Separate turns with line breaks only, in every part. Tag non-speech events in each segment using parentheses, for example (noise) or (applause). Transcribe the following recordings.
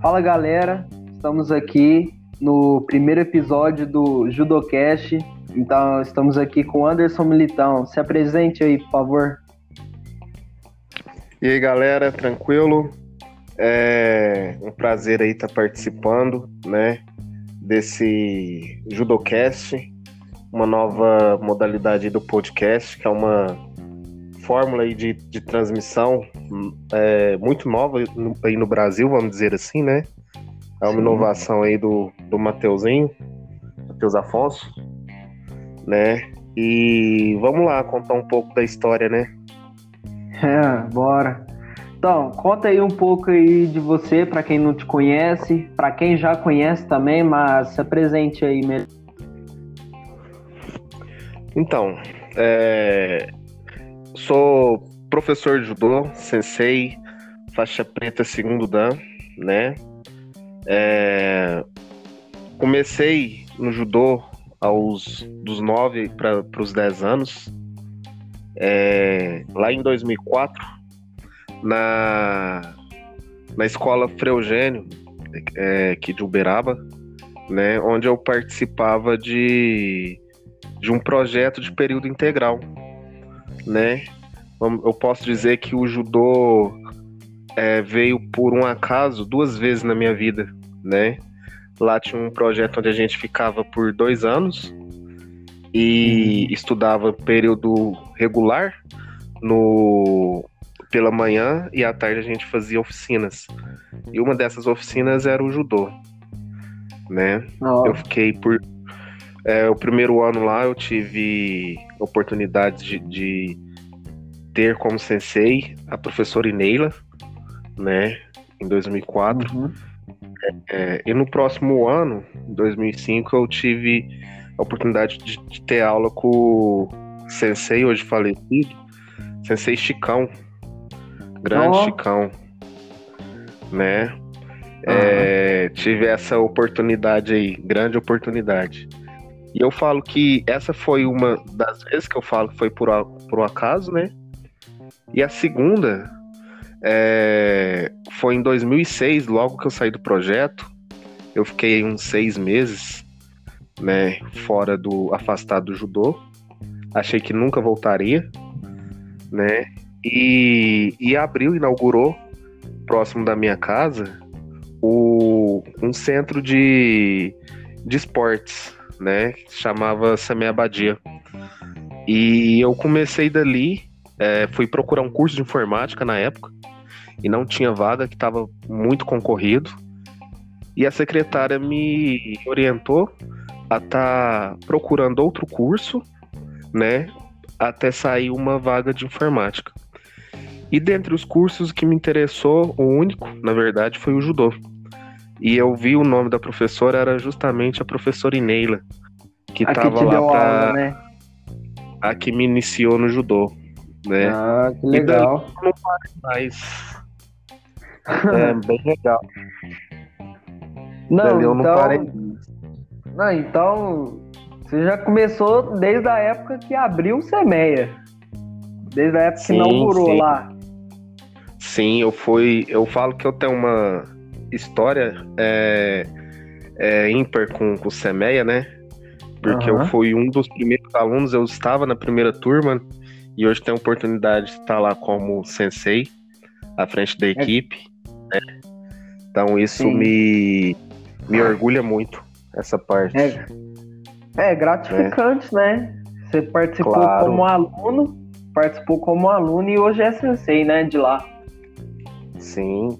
Fala galera, estamos aqui no primeiro episódio do Judocast. Então, estamos aqui com Anderson Militão. Se apresente aí, por favor.
E aí, galera, tranquilo? É um prazer aí estar tá participando, né, desse Judocast, uma nova modalidade do podcast, que é uma fórmula aí de, de transmissão é, muito nova aí no Brasil, vamos dizer assim, né? É uma Sim. inovação aí do, do Mateuzinho, Mateus Afonso, né? E vamos lá contar um pouco da história, né? (laughs)
É, bora. Então, conta aí um pouco aí de você, para quem não te conhece, para quem já conhece também, mas se apresente aí mesmo.
Então, é... sou professor de judô, sensei, faixa preta segundo dan, né? É... Comecei no judô aos dos 9 para os 10 anos, é... lá em 2004, na, na escola Freugênio, é, aqui de Uberaba, né? Onde eu participava de, de um projeto de período integral, né? eu posso dizer que o judô é, veio por um acaso duas vezes na minha vida, né? Lá tinha um projeto onde a gente ficava por dois anos e estudava período regular no pela manhã e à tarde a gente fazia oficinas. E uma dessas oficinas era o judô, né? Oh. Eu fiquei por é, o primeiro ano lá eu tive oportunidade de, de ter como sensei a professora Ineila, né, em 2004. Uhum. É, e no próximo ano, em 2005, eu tive a oportunidade de, de ter aula com o sensei, hoje falecido, sensei Chicão, grande oh. Chicão, né? Uhum. É, tive essa oportunidade aí, grande oportunidade. E eu falo que essa foi uma das vezes que eu falo foi por, por um acaso, né? E a segunda é, foi em 2006, logo que eu saí do projeto. Eu fiquei uns seis meses, né, fora do afastado do judô. Achei que nunca voltaria, né? E, e abril inaugurou próximo da minha casa o, um centro de, de esportes, né? Chamava Samé Abadia. E eu comecei dali é, fui procurar um curso de informática na época e não tinha vaga, que estava muito concorrido. E a secretária me orientou a estar tá procurando outro curso, né, até sair uma vaga de informática. E dentre os cursos que me interessou, o único, na verdade, foi o judô. E eu vi o nome da professora, era justamente a professora Ineila, que estava lá para né? a que me iniciou no judô né?
Ah, que legal.
E não parei mais. é (laughs) bem legal.
Não, eu então... não parei. Não, então você já começou desde a época que abriu o Semeia. Desde a época sim, que inaugurou sim. lá.
Sim, eu fui. Eu falo que eu tenho uma história é, é, ímpar com, com o Semeia, né? Porque uhum. eu fui um dos primeiros alunos, eu estava na primeira turma e hoje tem a oportunidade de estar lá como sensei, à frente da é. equipe. É. Né? Então isso me, me orgulha muito, essa parte.
É, é gratificante, né? Você participou claro. como aluno, participou como aluno e hoje é sensei, né, de lá.
Sim,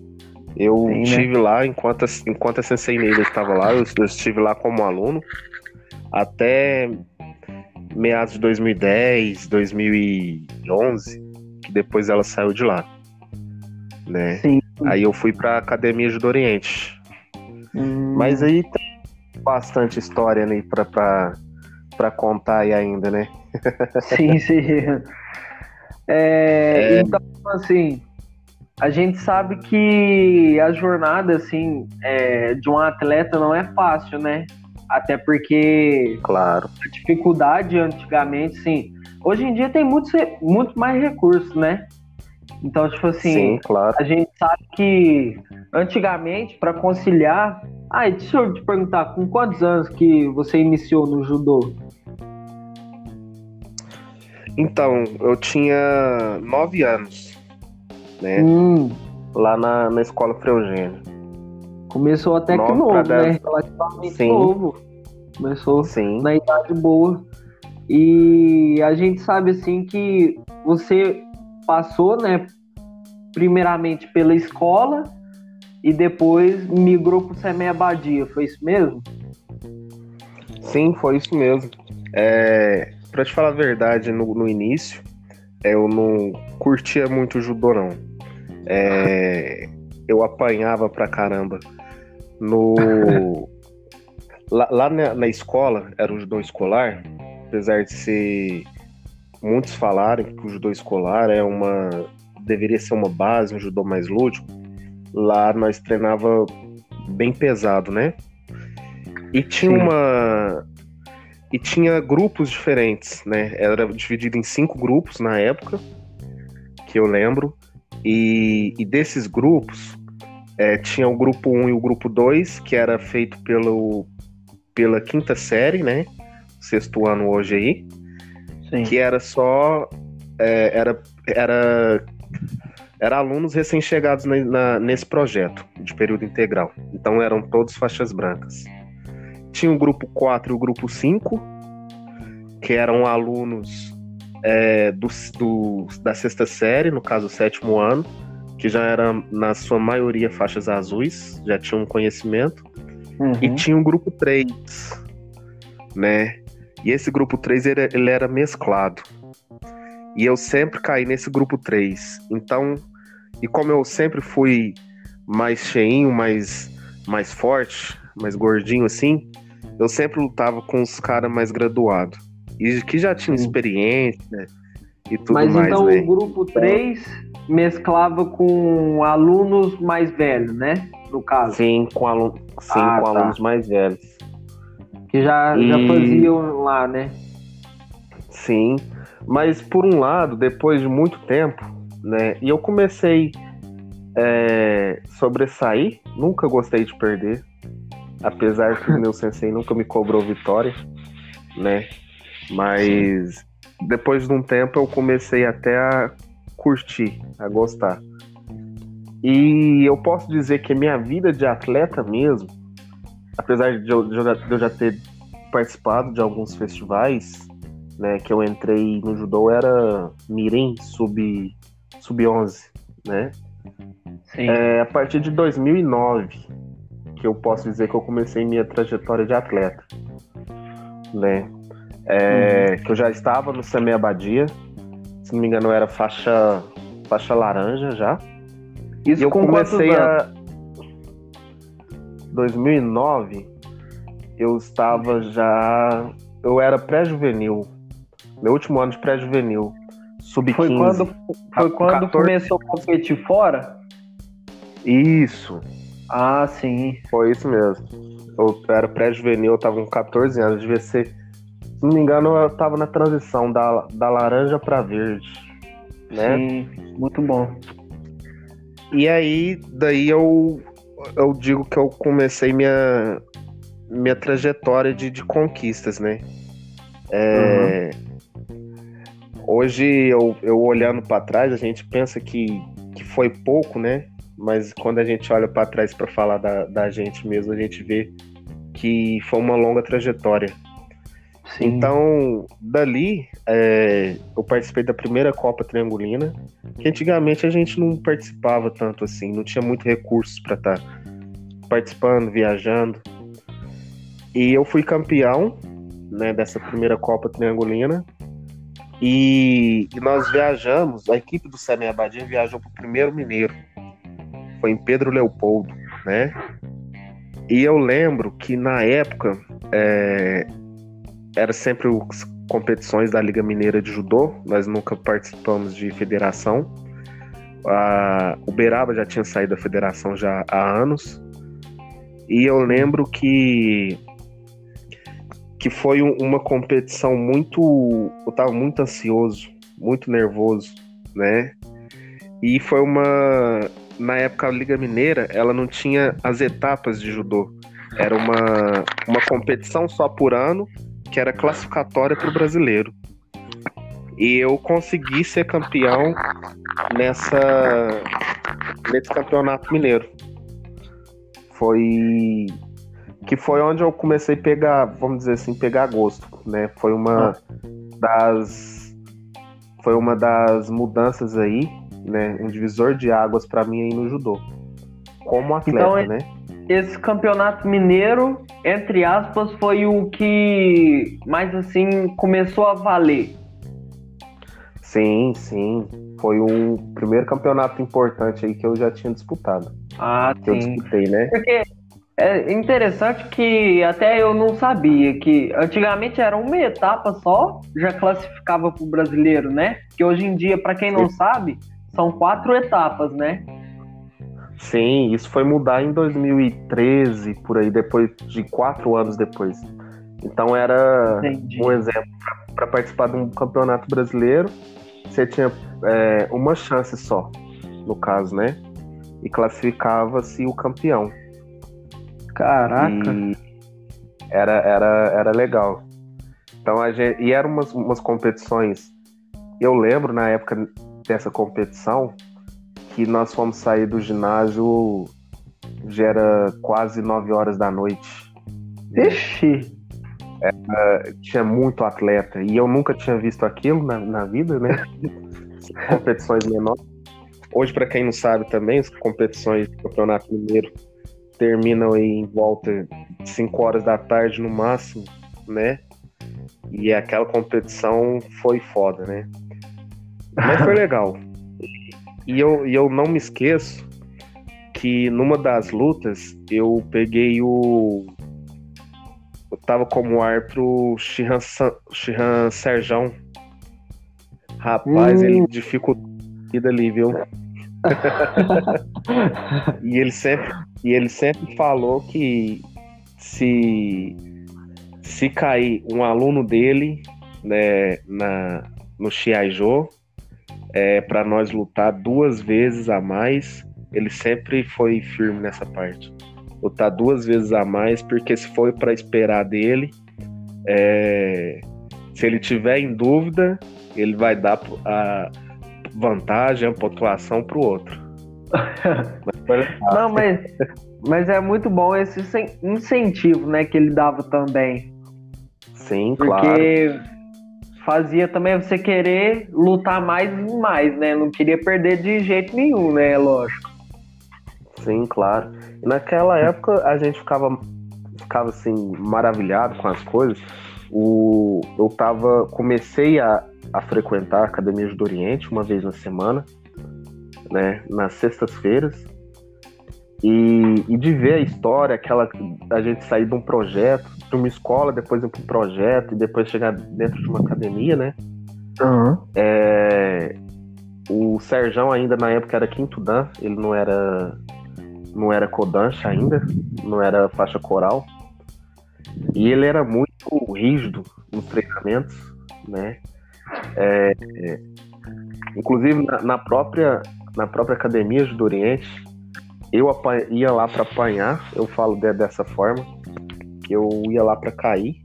eu Sim, estive né? lá enquanto, enquanto a Sensei estava lá, eu, eu, estive lá como aluno até meados de 2010, 2011, que depois ela saiu de lá, né? Sim. Aí eu fui para Academia Judo Oriente. Hum. Mas aí tem bastante história né, para para contar aí ainda, né?
sim, sim. (laughs) É, é... Então, assim, a gente sabe que a jornada, assim, é, de um atleta não é fácil, né? Até porque
claro.
a dificuldade antigamente, sim. Hoje em dia tem muito, muito mais recursos, né? Então, tipo assim, Sim, claro. a gente sabe que antigamente, para conciliar. Ah, deixa eu te perguntar, com quantos anos que você iniciou no judô?
Então, eu tinha nove anos, né? Hum. Lá na, na escola Freugênio.
Começou até que novo, né? Relativamente Sim. novo. Começou Sim. na idade boa. E a gente sabe assim que você passou, né, primeiramente pela escola e depois migrou para o Semeia Abadia, foi isso mesmo?
Sim, foi isso mesmo. É, para te falar a verdade, no, no início, eu não curtia muito judô, não. É, eu apanhava pra caramba. No, lá, lá na, na, escola, era o judô escolar, apesar de ser. Muitos falarem que o judô escolar é uma. deveria ser uma base, um judô mais lúdico lá nós treinava bem pesado, né? E tinha Sim. uma e tinha grupos diferentes, né? Era dividido em cinco grupos na época, que eu lembro. E, e desses grupos, é, tinha o grupo 1 e o grupo 2, que era feito pelo, pela quinta série, né? Sexto ano hoje aí. Sim. Que era só. É, era, era eram alunos recém-chegados nesse projeto de período integral. Então eram todos faixas brancas. Tinha o grupo 4 e o grupo 5, que eram alunos é, do, do, da sexta série, no caso, o sétimo ano, que já eram, na sua maioria, faixas azuis, já tinham um conhecimento. Uhum. E tinha o grupo 3, né? E esse grupo 3 ele, ele era mesclado. E eu sempre caí nesse grupo 3. Então, e como eu sempre fui mais cheinho, mais, mais forte, mais gordinho assim, eu sempre lutava com os caras mais graduados. E que já tinham experiência né, e tudo
Mas
mais.
Mas então né? o grupo 3 mesclava com alunos mais velhos, né? No caso.
Sim, com, aluno, sim, ah, com tá. alunos mais velhos.
Que já, e... já faziam lá, né?
Sim. Mas por um lado, depois de muito tempo, né? E eu comecei é, sobressair, nunca gostei de perder, apesar que o meu (laughs) sensei nunca me cobrou vitória, né? Mas depois de um tempo eu comecei até a curtir, a gostar. E eu posso dizer que minha vida de atleta mesmo, apesar de eu, de eu já ter participado de alguns festivais, né, que eu entrei no judô era Mirim sub sub-11, né? Sim. É, a partir de 2009 que eu posso dizer que eu comecei minha trajetória de atleta, né? É, uhum. Que eu já estava no Semi Abadia, se não me engano era faixa faixa laranja já. Isso e eu comecei a 2009 eu estava já eu era pré-juvenil. Meu último ano de pré-juvenil. Sub-15.
Foi quando, foi quando 14... começou a competir fora?
Isso.
Ah, sim.
Foi isso mesmo. Eu era pré-juvenil, eu tava com 14 anos, devia ser. Se não me engano, eu tava na transição da, da laranja para verde. Né?
Sim, muito bom.
E aí, daí eu, eu digo que eu comecei minha, minha trajetória de, de conquistas, né? É, uhum. Hoje, eu, eu olhando para trás, a gente pensa que, que foi pouco, né? Mas quando a gente olha para trás para falar da, da gente mesmo, a gente vê que foi uma longa trajetória. Sim. Então, dali, é, eu participei da primeira Copa Triangulina, que antigamente a gente não participava tanto assim, não tinha muito recursos para estar tá participando, viajando. E eu fui campeão né, dessa primeira Copa Triangulina. E, e nós viajamos, a equipe do Semi Abadia viajou para o primeiro Mineiro. Foi em Pedro Leopoldo, né? E eu lembro que na época é, era sempre as competições da Liga Mineira de Judô, nós nunca participamos de federação. A, o Beraba já tinha saído da federação já há anos. E eu lembro que que foi um, uma competição muito. Eu tava muito ansioso, muito nervoso, né? E foi uma. Na época, a Liga Mineira, ela não tinha as etapas de judô. Era uma, uma competição só por ano, que era classificatória para o brasileiro. E eu consegui ser campeão nessa nesse campeonato mineiro. Foi que foi onde eu comecei a pegar, vamos dizer assim, pegar gosto, né? Foi uma das foi uma das mudanças aí, né? Um divisor de águas para mim aí no judô. Como atleta, então, né?
Esse campeonato mineiro, entre aspas, foi o que mais assim começou a valer.
Sim, sim. Foi o primeiro campeonato importante aí que eu já tinha disputado.
Ah,
que sim. eu disputei, né?
Porque é interessante que até eu não sabia que antigamente era uma etapa só, já classificava para o brasileiro, né? Que hoje em dia, para quem não Sim. sabe, são quatro etapas, né?
Sim, isso foi mudar em 2013, por aí, depois de quatro anos depois. Então era Entendi. um exemplo para participar de um campeonato brasileiro, você tinha é, uma chance só, no caso, né? E classificava-se o campeão.
Caraca.
E era, era, era legal. Então a gente. E eram umas, umas competições. Eu lembro na época dessa competição que nós fomos sair do ginásio já era quase 9 horas da noite.
Ixi!
Era, tinha muito atleta e eu nunca tinha visto aquilo na, na vida, né? (laughs) competições menores. Hoje, para quem não sabe também, as competições do Campeonato Mineiro terminam em volta de 5 horas da tarde no máximo, né? E aquela competição foi foda, né? Mas foi (laughs) legal. E eu, e eu não me esqueço que numa das lutas eu peguei o. Eu tava como árbitro Shihan, Shihan Serjão. Rapaz, hum. ele dificultou a vida ali, viu? (laughs) e ele sempre e ele sempre falou que se se cair um aluno dele né, na no Xiaijô é para nós lutar duas vezes a mais ele sempre foi firme nessa parte lutar duas vezes a mais porque se foi para esperar dele é, se ele tiver em dúvida ele vai dar a vantagem, a pontuação para o outro. (laughs)
Não, mas, mas é muito bom esse incentivo, né, que ele dava também.
Sim,
Porque
claro. Porque
fazia também você querer lutar mais e mais, né? Não queria perder de jeito nenhum, né? Lógico.
Sim, claro. E naquela época a gente ficava, ficava assim, maravilhado com as coisas. O, eu tava. Comecei a, a frequentar a Academia do Oriente uma vez na semana, né, nas sextas-feiras, e, e, de ver a história, aquela a gente sair de um projeto, de uma escola, depois ir para um projeto, e depois chegar dentro de uma academia, né?
Uhum.
É, o Serjão ainda na época era quinto dan, ele não era não era codancha ainda, não era faixa coral. E ele era muito rígido nos treinamentos, né? É, é, inclusive na, na, própria na própria academia do Oriente, eu ia lá para apanhar, eu falo de, dessa forma, eu ia lá para cair.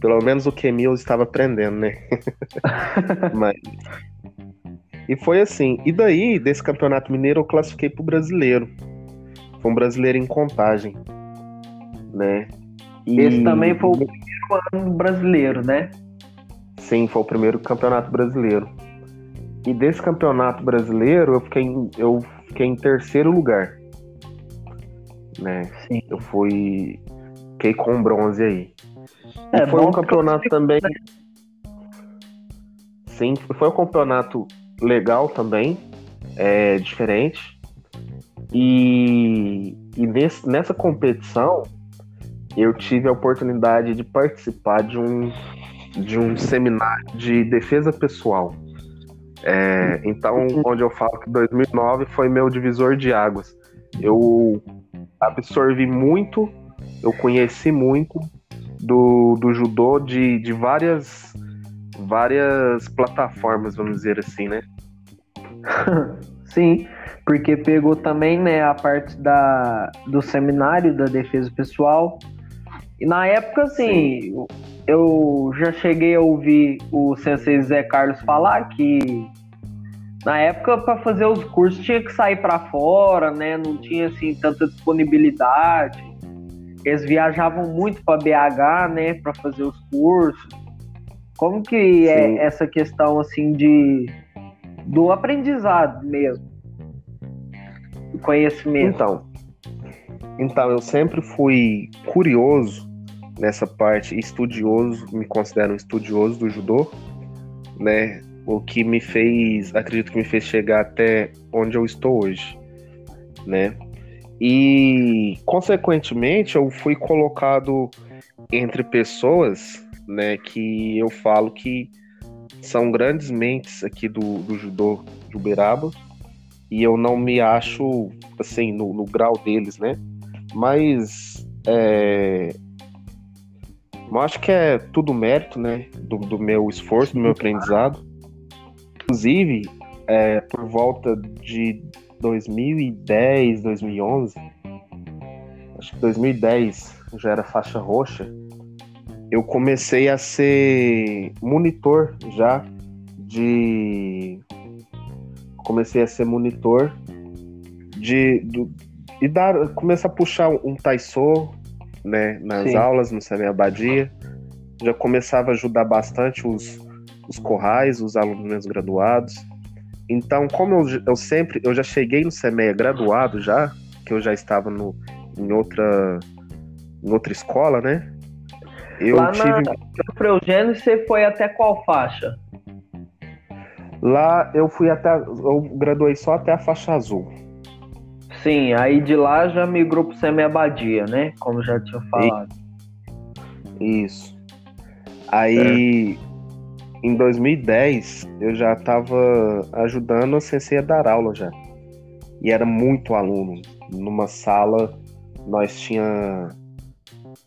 Pelo menos o Kemil estava aprendendo, né? (laughs) Mas e foi assim. E daí, desse campeonato mineiro, eu classifiquei pro brasileiro. Foi um brasileiro em contagem, né?
E... Esse também foi o primeiro ano brasileiro, né?
Sim, foi o primeiro campeonato brasileiro. E desse campeonato brasileiro, eu fiquei em, eu fiquei em terceiro lugar. Né? Sim. Eu fui. Fiquei com bronze aí. É, foi um campeonato também. Sim, foi um campeonato legal também. É, diferente. E, e nesse, nessa competição eu tive a oportunidade de participar de um de um seminário de defesa pessoal. É, então, onde eu falo que 2009 foi meu divisor de águas. Eu absorvi muito, eu conheci muito do, do judô de, de várias várias plataformas, vamos dizer assim, né? (laughs)
Sim, porque pegou também né, a parte da, do seminário da defesa pessoal. E na época, assim, Sim. eu já cheguei a ouvir o sensei Zé Carlos falar que na época para fazer os cursos tinha que sair para fora, né? Não tinha assim tanta disponibilidade. Eles viajavam muito para BH, né, para fazer os cursos. Como que é Sim. é essa questão assim de do aprendizado mesmo? Do conhecimento.
Então, então eu sempre fui curioso nessa parte, estudioso, me considero um estudioso do judô, né? o que me fez, acredito que me fez chegar até onde eu estou hoje, né? E consequentemente eu fui colocado entre pessoas, né, que eu falo que são grandes mentes aqui do, do judô de Uberaba e eu não me acho assim no, no grau deles, né? Mas é, eu acho que é tudo mérito, né, do, do meu esforço, do meu aprendizado Inclusive, é, por volta de 2010, 2011, acho que 2010 já era faixa roxa, eu comecei a ser monitor já de. Comecei a ser monitor de. Do, e dar, começar a puxar um Taisô né, nas Sim. aulas no Semi Abadia. Já começava a ajudar bastante os, os corrais, os alunos graduados. Então, como eu, eu sempre, eu já cheguei no CEMEA graduado já, que eu já estava no, em outra em outra escola, né?
Eu Lá tive... na Preugênio, você foi até qual faixa?
Lá eu fui até, eu graduei só até a faixa azul.
Sim, aí de lá já migrou pro Semi Abadia, né? Como já tinha falado.
Isso. Aí é em 2010 eu já estava ajudando a Sensei a dar aula já. E era muito aluno. Numa sala nós tinha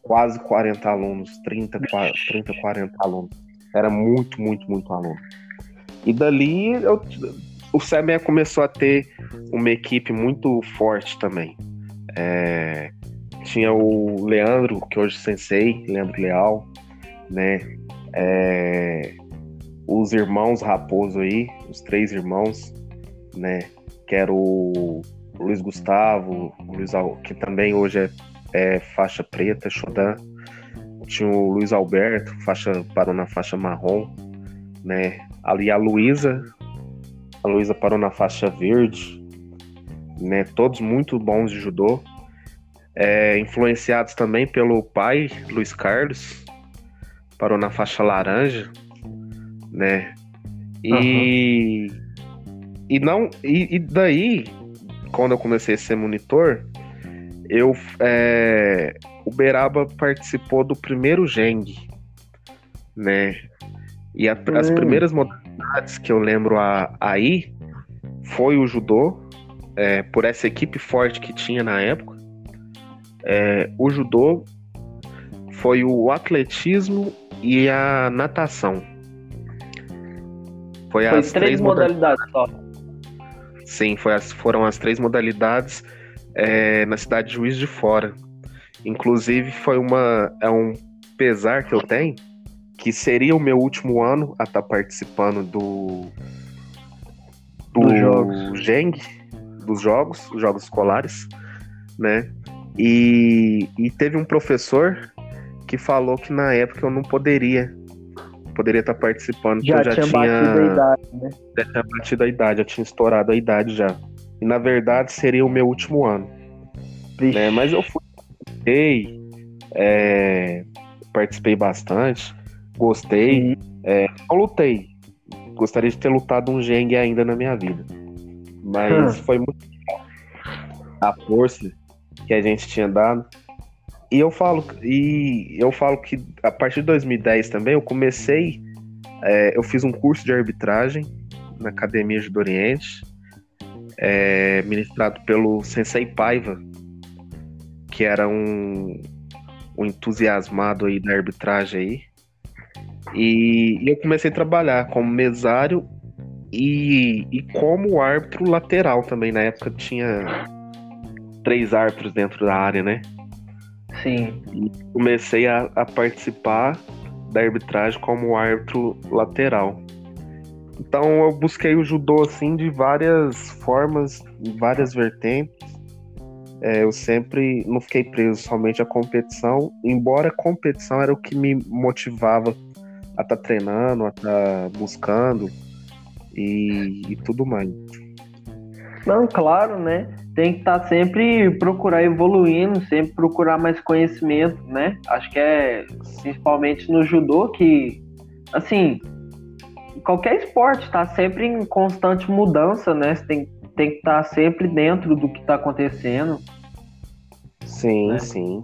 quase 40 alunos, 30, 30 40 alunos. Era muito, muito, muito aluno. E dali eu, o SEMEA começou a ter uma equipe muito forte também. É, tinha o Leandro, que hoje é sensei, Leandro Leal, né? É, os irmãos Raposo aí, os três irmãos, né? Que era o Luiz Gustavo, o Luiz Al... que também hoje é, é faixa preta, Shodan. Tinha o Luiz Alberto, faixa parou na faixa marrom, né? Ali a Luísa, a Luísa parou na faixa verde, né? Todos muito bons de judô. É, influenciados também pelo pai, Luiz Carlos, parou na faixa laranja, né? E uhum. e não e, e, daí quando eu comecei a ser monitor, eu é, o Beraba participou do primeiro Geng, né? E a, as hum. primeiras modalidades que eu lembro a, aí foi o judô, é, por essa equipe forte que tinha na época. É, o judô foi o atletismo e a natação.
Foi, foi as três, modalidades só.
Sim, foi as, foram as três modalidades é, na cidade de Juiz de Fora. Inclusive, foi uma. É um pesar que eu tenho, que seria o meu último ano a estar tá participando do. Do dos jogos. Geng, dos jogos, os jogos escolares, né? E, e teve um professor que falou que na época eu não poderia poderia estar participando.
Já, já tinha, tinha batido a idade, né?
Já tinha batido a idade, já tinha estourado a idade já. E na verdade seria o meu último ano. Né? Mas eu fui, é, participei bastante, gostei. Uhum. É, eu lutei. Gostaria de ter lutado um Geng ainda na minha vida. Mas foi muito a força que a gente tinha dado. E eu falo, e eu falo que a partir de 2010 também eu comecei, é, eu fiz um curso de arbitragem na Academia de Oriente, é, ministrado pelo Sensei Paiva, que era um, um entusiasmado aí da arbitragem aí. E, e eu comecei a trabalhar como mesário e, e como árbitro lateral também. Na época tinha três árbitros dentro da área, né?
Sim.
E comecei a, a participar da arbitragem como árbitro lateral. Então eu busquei o judô assim de várias formas, várias vertentes. É, eu sempre não fiquei preso somente à competição, embora a competição era o que me motivava a estar tá treinando, a estar tá buscando e, e, tudo mais.
Não, claro, né? Tem que estar tá sempre procurar evoluindo, sempre procurar mais conhecimento, né? Acho que é principalmente no judô que, assim, qualquer esporte está sempre em constante mudança, né? Você tem, tem que estar tá sempre dentro do que está acontecendo.
Sim, né? sim.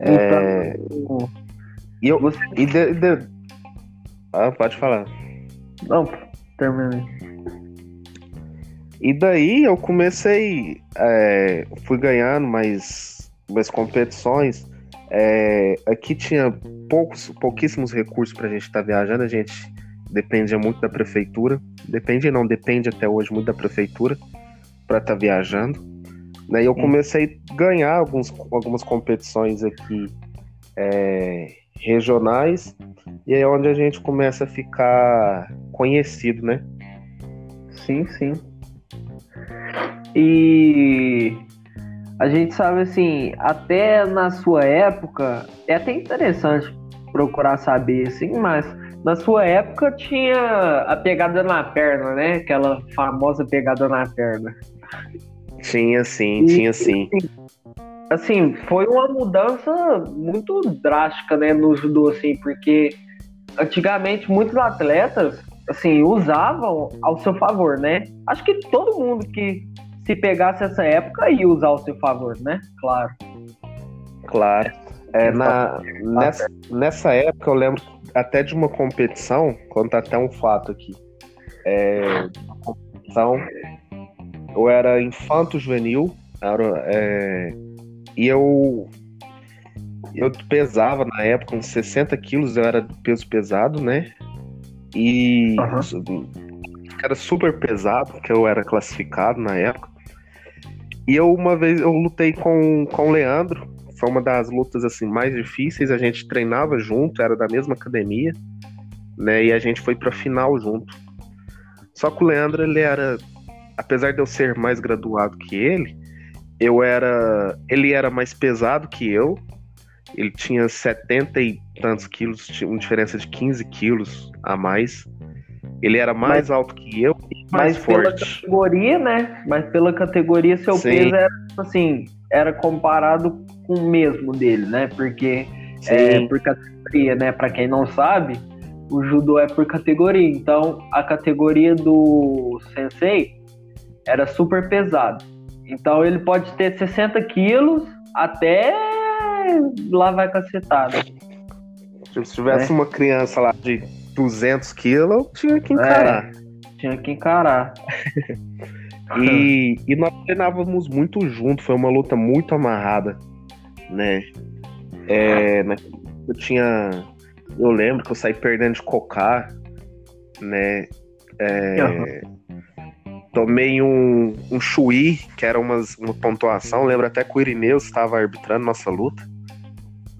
Então, é... E eu. Você... E de, de... Ah, pode falar.
Não, terminei.
E daí eu comecei. É, fui ganhando mais, mais competições. É, aqui tinha poucos, pouquíssimos recursos para a gente estar tá viajando. A gente dependia muito da prefeitura. Depende, não, depende até hoje muito da prefeitura para estar tá viajando. Daí eu comecei a ganhar alguns, algumas competições aqui é, regionais, e é onde a gente começa a ficar conhecido, né?
Sim, sim. E a gente sabe assim, até na sua época, é até interessante procurar saber, assim, mas na sua época tinha a pegada na perna, né? Aquela famosa pegada na perna.
Tinha sim, tinha sim.
Assim, foi uma mudança muito drástica, né, no judô, assim, porque antigamente muitos atletas, assim, usavam ao seu favor, né? Acho que todo mundo que se pegasse essa época ia usar ao seu favor, né? Claro.
Claro. É, na, nessa, nessa época eu lembro até de uma competição, conta até um fato aqui. É, competição eu era infanto juvenil, era, é, e eu eu pesava na época uns 60 quilos, eu era do peso pesado, né? E uhum. era super pesado, que eu era classificado na época. E eu uma vez eu lutei com, com o Leandro, foi uma das lutas assim mais difíceis, a gente treinava junto, era da mesma academia, né? E a gente foi pra final junto. Só que o Leandro, ele era apesar de eu ser mais graduado que ele, eu era. Ele era mais pesado que eu. Ele tinha 70 e tantos quilos, tinha uma diferença de 15 quilos a mais. Ele era mais mas, alto que eu e mais mas forte.
pela categoria, né? Mas pela categoria, seu Sim. peso era assim, era comparado com o mesmo dele, né? Porque é, por categoria, né? Para quem não sabe, o judô é por categoria. Então, a categoria do sensei era super pesado. Então ele pode ter 60 quilos até lá vai cacetada.
Se tivesse é. uma criança lá de 200 quilos, tinha que encarar. É,
tinha que encarar. (laughs)
e, e nós treinávamos muito junto, foi uma luta muito amarrada, né? É, né, eu tinha. Eu lembro que eu saí perdendo de cocar, né? É, uhum. Tomei um, um Chuí, que era umas, uma pontuação. Lembro até que o Irineu estava arbitrando nossa luta.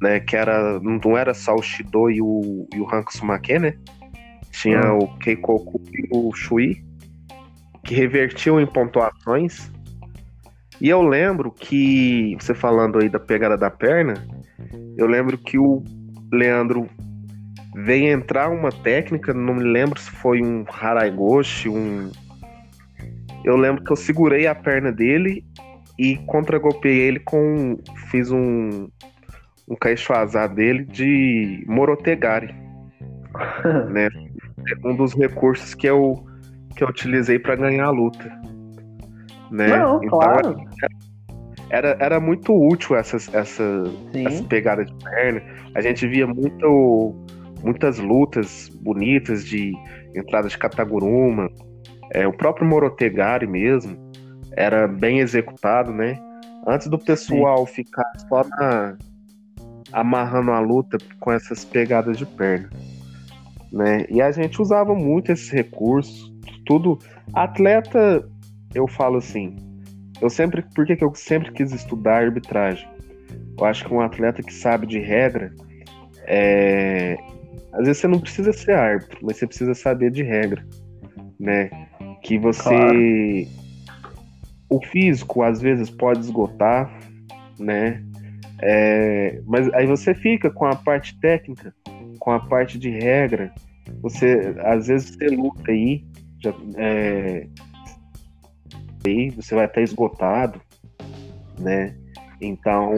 Né, que era, não era só o Shido e o, e o Hanko Sumake, né? Tinha hum. o Keikoku e o Shui, que revertiam em pontuações. E eu lembro que, você falando aí da pegada da perna, eu lembro que o Leandro veio entrar uma técnica, não me lembro se foi um Haraigoshi, um, eu lembro que eu segurei a perna dele e contra-golpeei ele com. Fiz um. Um caixoazá dele de Morotegari. (laughs) né? É um dos recursos que eu, que eu utilizei para ganhar a luta. Né?
Não, então, claro.
Era, era muito útil essas, essa, essa pegada de perna. A gente via muito, muitas lutas bonitas de entrada de Kataguruma, é, o próprio Morotegari mesmo era bem executado, né? Antes do pessoal Sim. ficar só na, amarrando a luta com essas pegadas de perna. Né? E a gente usava muito esses recursos, tudo. Atleta, eu falo assim, eu sempre, por que, que eu sempre quis estudar arbitragem? Eu acho que um atleta que sabe de regra, é... às vezes você não precisa ser árbitro, mas você precisa saber de regra, né? Que você, claro. o físico às vezes pode esgotar, né? É... Mas aí você fica com a parte técnica, com a parte de regra, você às vezes você luta aí, já, é, aí você vai estar esgotado, né? Então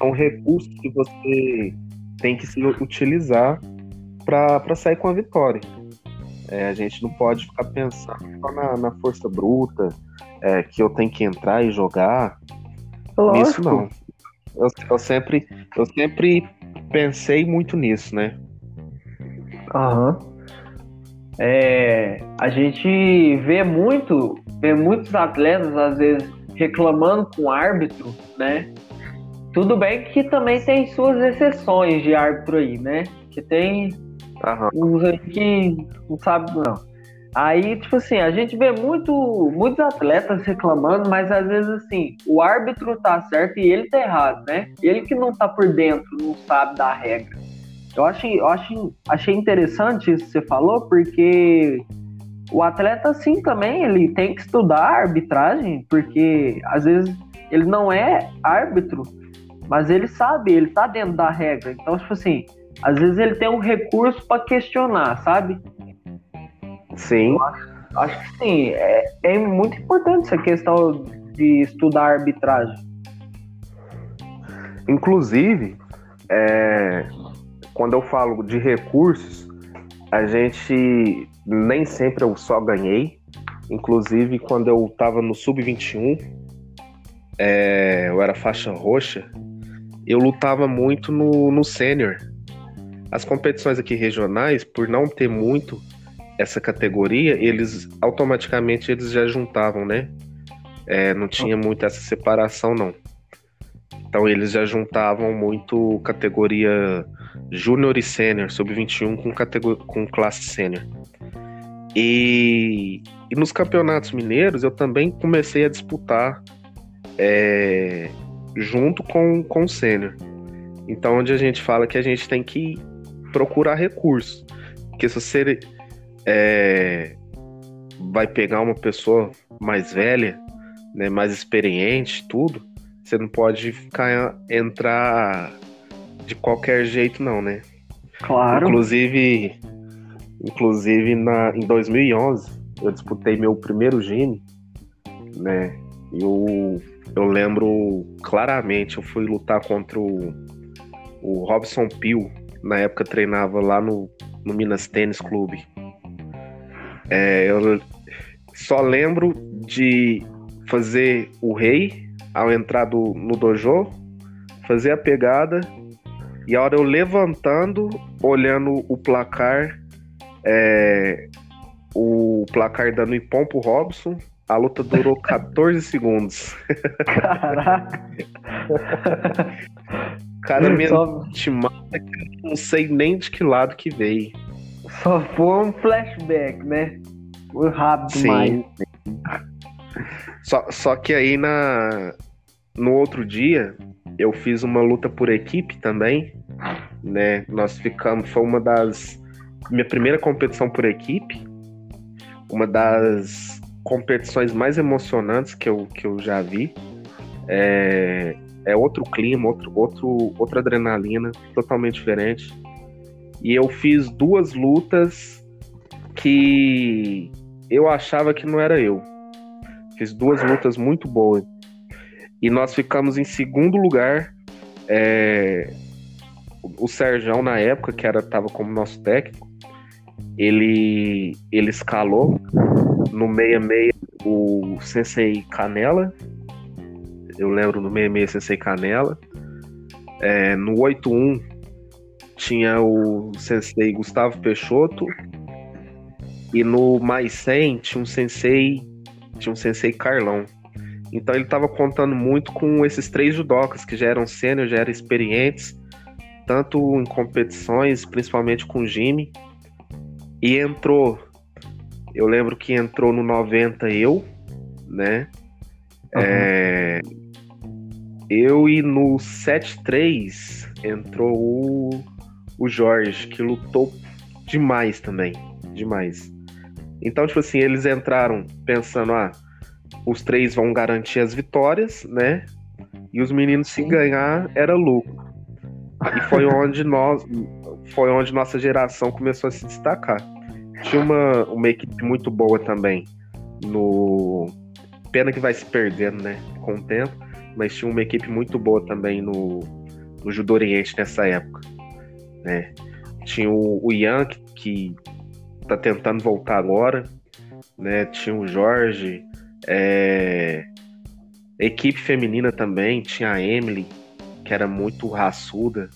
é um recurso que você tem que se utilizar para sair com a vitória. É, a gente não pode ficar pensando só na, na força bruta, é, que eu tenho que entrar e jogar. Lógico. Isso não. Eu, eu, sempre, eu sempre pensei muito nisso, né?
Aham. É, a gente vê muito, vê muitos atletas às vezes reclamando com o árbitro, né? Tudo bem que também tem suas exceções de árbitro aí, né? Que tem uhum. que não sabe não. Aí, tipo assim, a gente vê muito, muitos atletas reclamando, mas às vezes assim, o árbitro tá certo e ele tá errado, né? Ele que não tá por dentro, não sabe da regra. Eu achei, eu achei, achei interessante isso que você falou, porque o atleta, sim, também, ele tem que estudar arbitragem, porque às vezes ele não é árbitro, mas ele sabe, ele tá dentro da regra. Então, tipo assim, às vezes ele tem um recurso para questionar, sabe?
Sim.
Acho, acho, que sim, é, é muito importante essa questão de estudar arbitragem.
Inclusive, é, quando eu falo de recursos, a gente nem sempre eu só ganhei. Inclusive, quando eu estava no Sub-21, é, eu era faixa roxa, eu lutava muito no, no sênior. As competições aqui regionais, por não ter muito essa categoria, eles automaticamente eles já juntavam, né? É, não tinha muito essa separação, não. Então eles já juntavam muito categoria júnior e sênior, sub-21 com, com classe sênior. E, e, nos campeonatos mineiros eu também comecei a disputar é, junto com, com o sênior. Então, onde a gente fala que a gente tem que procurar recursos. Porque se você é, vai pegar uma pessoa mais velha, né, mais experiente, tudo, você não pode ficar entrar de qualquer jeito, não, né?
Claro.
Inclusive, inclusive na, em 2011, eu disputei meu primeiro Gene, né? Eu, eu lembro claramente, eu fui lutar contra o, o Robson Pio, na época treinava lá no, no Minas Tênis Clube. É, eu só lembro de fazer o rei ao entrar do, no dojo, fazer a pegada e a hora eu levantando, olhando o placar, é, o placar dando ipom pro Robson, a luta durou (laughs) 14 segundos. Caraca! cara, minha Só... ultimata, não sei nem de que lado que veio.
Só foi um flashback, né? Foi rápido Sim. mais.
Só, só que aí na, no outro dia, eu fiz uma luta por equipe também, né? Nós ficamos, foi uma das minha primeira competição por equipe, uma das competições mais emocionantes que eu, que eu já vi. É, é outro clima, outro, outro, outra adrenalina, totalmente diferente. E eu fiz duas lutas que eu achava que não era eu. Fiz duas lutas muito boas e nós ficamos em segundo lugar. É, o Serjão, na época, que era tava como nosso técnico, ele, ele escalou no 66 o Sensei Canela. Eu lembro no 66 Sensei Canela. É, no 81 tinha o Sensei Gustavo Peixoto. E no mais 100 tinha um Sensei, tinha um Sensei Carlão. Então ele estava contando muito com esses três judocas que já eram sênior, já eram experientes, tanto em competições, principalmente com o Jimmy. E entrou Eu lembro que entrou no 90 eu, né? Uhum. É, eu e no 7-3 entrou o, o Jorge, que lutou demais também. Demais. Então, tipo assim, eles entraram pensando, ah, os três vão garantir as vitórias, né? E os meninos, se ganhar, era lucro. E foi (laughs) onde nós. Foi onde nossa geração começou a se destacar. Tinha uma, uma equipe muito boa também no. Pena que vai se perdendo, né? Com o tempo. Mas tinha uma equipe muito boa também no, no Judô Oriente nessa época. Né? Tinha o, o Ian, que, que tá tentando voltar agora. Né? Tinha o Jorge. É... Equipe feminina também, tinha a Emily, que era muito raçuda.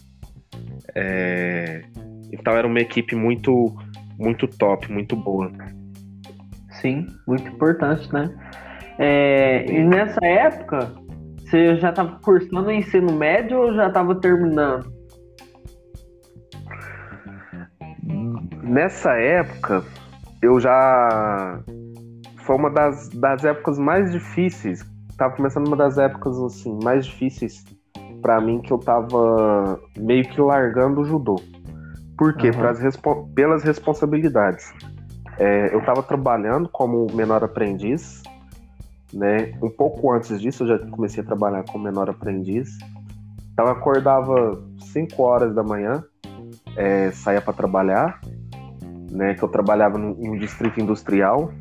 É... Então era uma equipe muito muito top, muito boa.
Sim, muito importante, né? É, e nessa época, você já estava cursando o ensino médio ou já estava terminando?
Nessa época, eu já. Foi uma das, das épocas mais difíceis. Tava começando uma das épocas assim, mais difíceis para mim que eu tava meio que largando o judô. Por quê? Uhum. Respo pelas responsabilidades. É, eu estava trabalhando como menor aprendiz, né? Um pouco antes disso eu já comecei a trabalhar como menor aprendiz. Então eu acordava 5 horas da manhã, é, saía para trabalhar, né? Que eu trabalhava num, distrito industrial.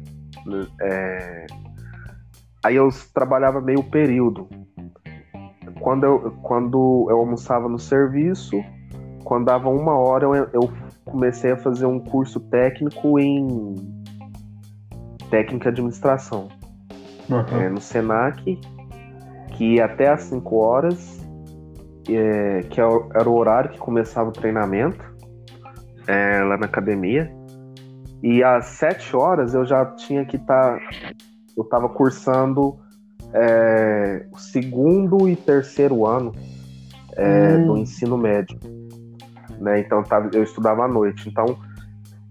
Né? É, aí eu trabalhava meio período. Quando eu, quando eu almoçava no serviço, quando dava uma hora, eu, eu comecei a fazer um curso técnico em técnica de administração. Uhum. É, no Senac, que até às 5 horas, é, que é era o horário que começava o treinamento é, lá na academia. E às 7 horas eu já tinha que estar. Tá, eu estava cursando é, o segundo e terceiro ano é, hum. do ensino médio né? Então tava, eu estudava à noite. Então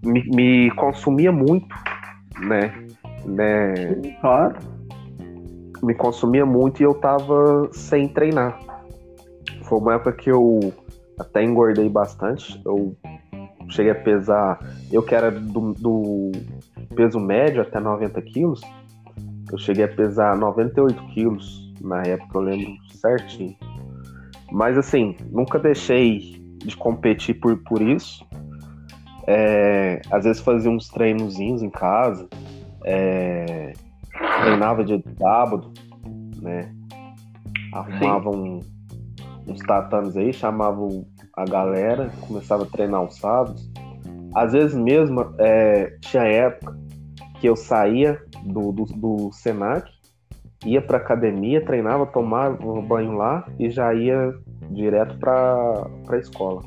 me, me consumia muito, né? né?
Claro.
Me consumia muito e eu tava sem treinar. Foi uma época que eu até engordei bastante. Eu cheguei a pesar, eu que era do, do peso médio até 90 quilos, eu cheguei a pesar 98 quilos na época, eu lembro certinho. Mas assim, nunca deixei de competir por, por isso. É, às vezes fazia uns treinozinhos em casa, é, treinava de sábado, né? Arrumava um, uns tatames aí, chamava a galera, começava a treinar os sábados. Às vezes mesmo é, tinha época que eu saía do, do, do Senac, ia pra academia, treinava, tomava banho lá e já ia direto para a escola.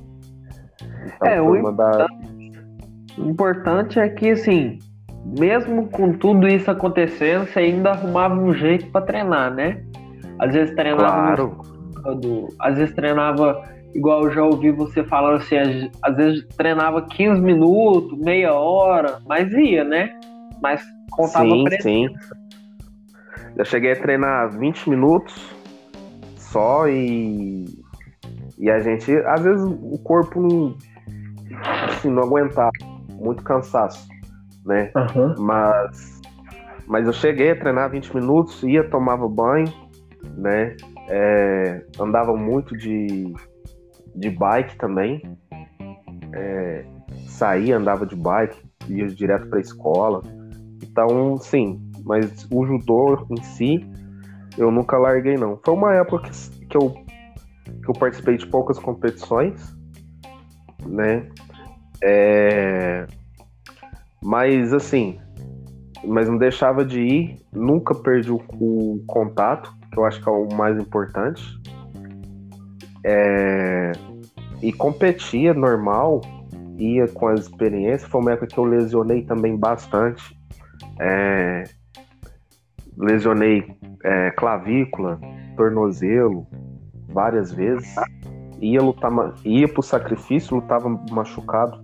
Então, é, o importante, da... o importante é que, assim, mesmo com tudo isso acontecendo, você ainda arrumava um jeito para treinar, né? Às vezes treinava.
Claro.
No... às vezes treinava, igual eu já ouvi você falando assim, às vezes treinava 15 minutos, meia hora, mas ia, né? Mas contava
sim, presença. Sim. Eu cheguei a treinar 20 minutos só e e a gente, às vezes, o corpo não, assim, não aguentava, muito cansaço, né? Uhum. Mas, mas eu cheguei a treinar 20 minutos, ia, tomava banho, né? É, andava muito de, de bike também. É, saía, andava de bike, ia direto para a escola. Então, sim, mas o judô em si, eu nunca larguei, não. Foi uma época que, que eu que eu participei de poucas competições, né? É... Mas assim, mas não deixava de ir, nunca perdi o, o contato, que eu acho que é o mais importante. É... E competia normal, ia com as experiências. Foi uma época que eu lesionei também bastante. É... Lesionei é, clavícula, tornozelo, várias vezes. Ia lutar, ia pro sacrifício, lutava machucado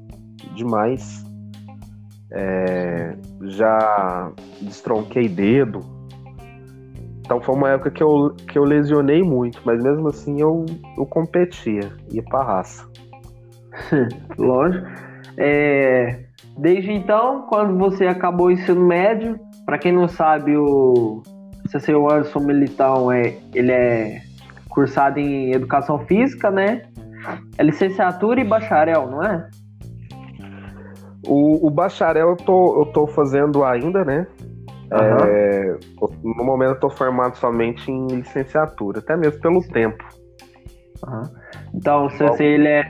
demais. é, já destronquei dedo. Então foi uma época que eu, que eu lesionei muito, mas mesmo assim eu, eu competia, ia pra raça. (laughs)
Lógico. É, desde então, quando você acabou o ensino médio, para quem não sabe, o CCU Anderson Militão é, ele é cursado em Educação Física, né? É licenciatura e bacharel, não é?
O, o bacharel eu tô, eu tô fazendo ainda, né? Uhum. É, no momento eu tô formado somente em licenciatura, até mesmo pelo tempo.
Uhum. Então, se você ele é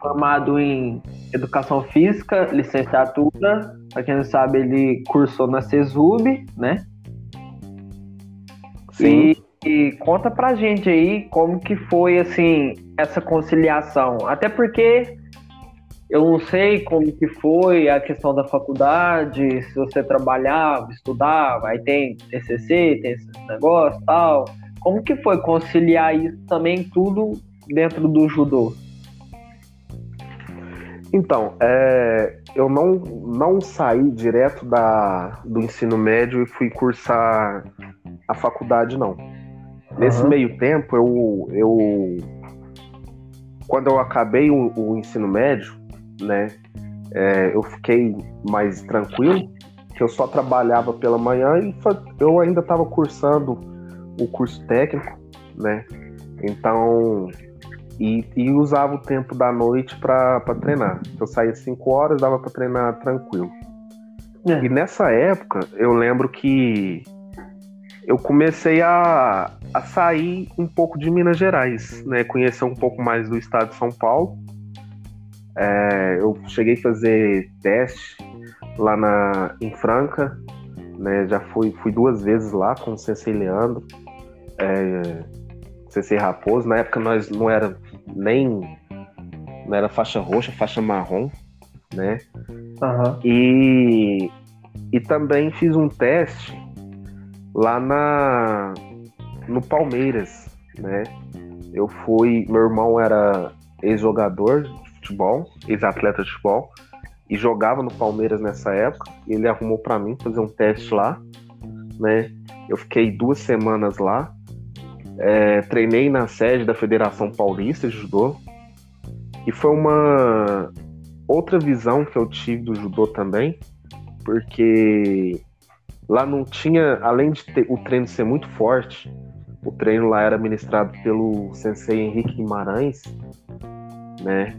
formado em Educação Física, licenciatura, para quem não sabe, ele cursou na CESUB, né? Sim. E e conta pra gente aí como que foi assim essa conciliação. Até porque eu não sei como que foi a questão da faculdade, se você trabalhava, estudava, aí tem TCC, tem esse negócio tal. Como que foi conciliar isso também tudo dentro do judô?
Então, é, eu não, não saí direto da, do ensino médio e fui cursar a faculdade, não. Nesse uhum. meio tempo, eu, eu quando eu acabei o, o ensino médio, né, é, eu fiquei mais tranquilo, que eu só trabalhava pela manhã e eu ainda estava cursando o curso técnico, né? Então, e, e usava o tempo da noite para treinar. Eu saía 5 horas, dava para treinar tranquilo. É. E nessa época, eu lembro que eu comecei a, a sair um pouco de Minas Gerais, né? Conhecer um pouco mais do estado de São Paulo. É, eu cheguei a fazer teste lá na, em Franca, né? Já fui, fui duas vezes lá com o Sensei Leandro, é, Sensei Raposo. Na época nós não era nem não era faixa roxa, faixa marrom, né? Uhum. E, e também fiz um teste lá na no Palmeiras, né? Eu fui, meu irmão era ex-jogador de futebol, ex-atleta de futebol e jogava no Palmeiras nessa época. ele arrumou para mim fazer um teste lá, né? Eu fiquei duas semanas lá, é, treinei na sede da Federação Paulista de Judô e foi uma outra visão que eu tive do judô também, porque Lá não tinha, além de ter, o treino ser muito forte, o treino lá era ministrado pelo sensei Henrique Guimarães, né?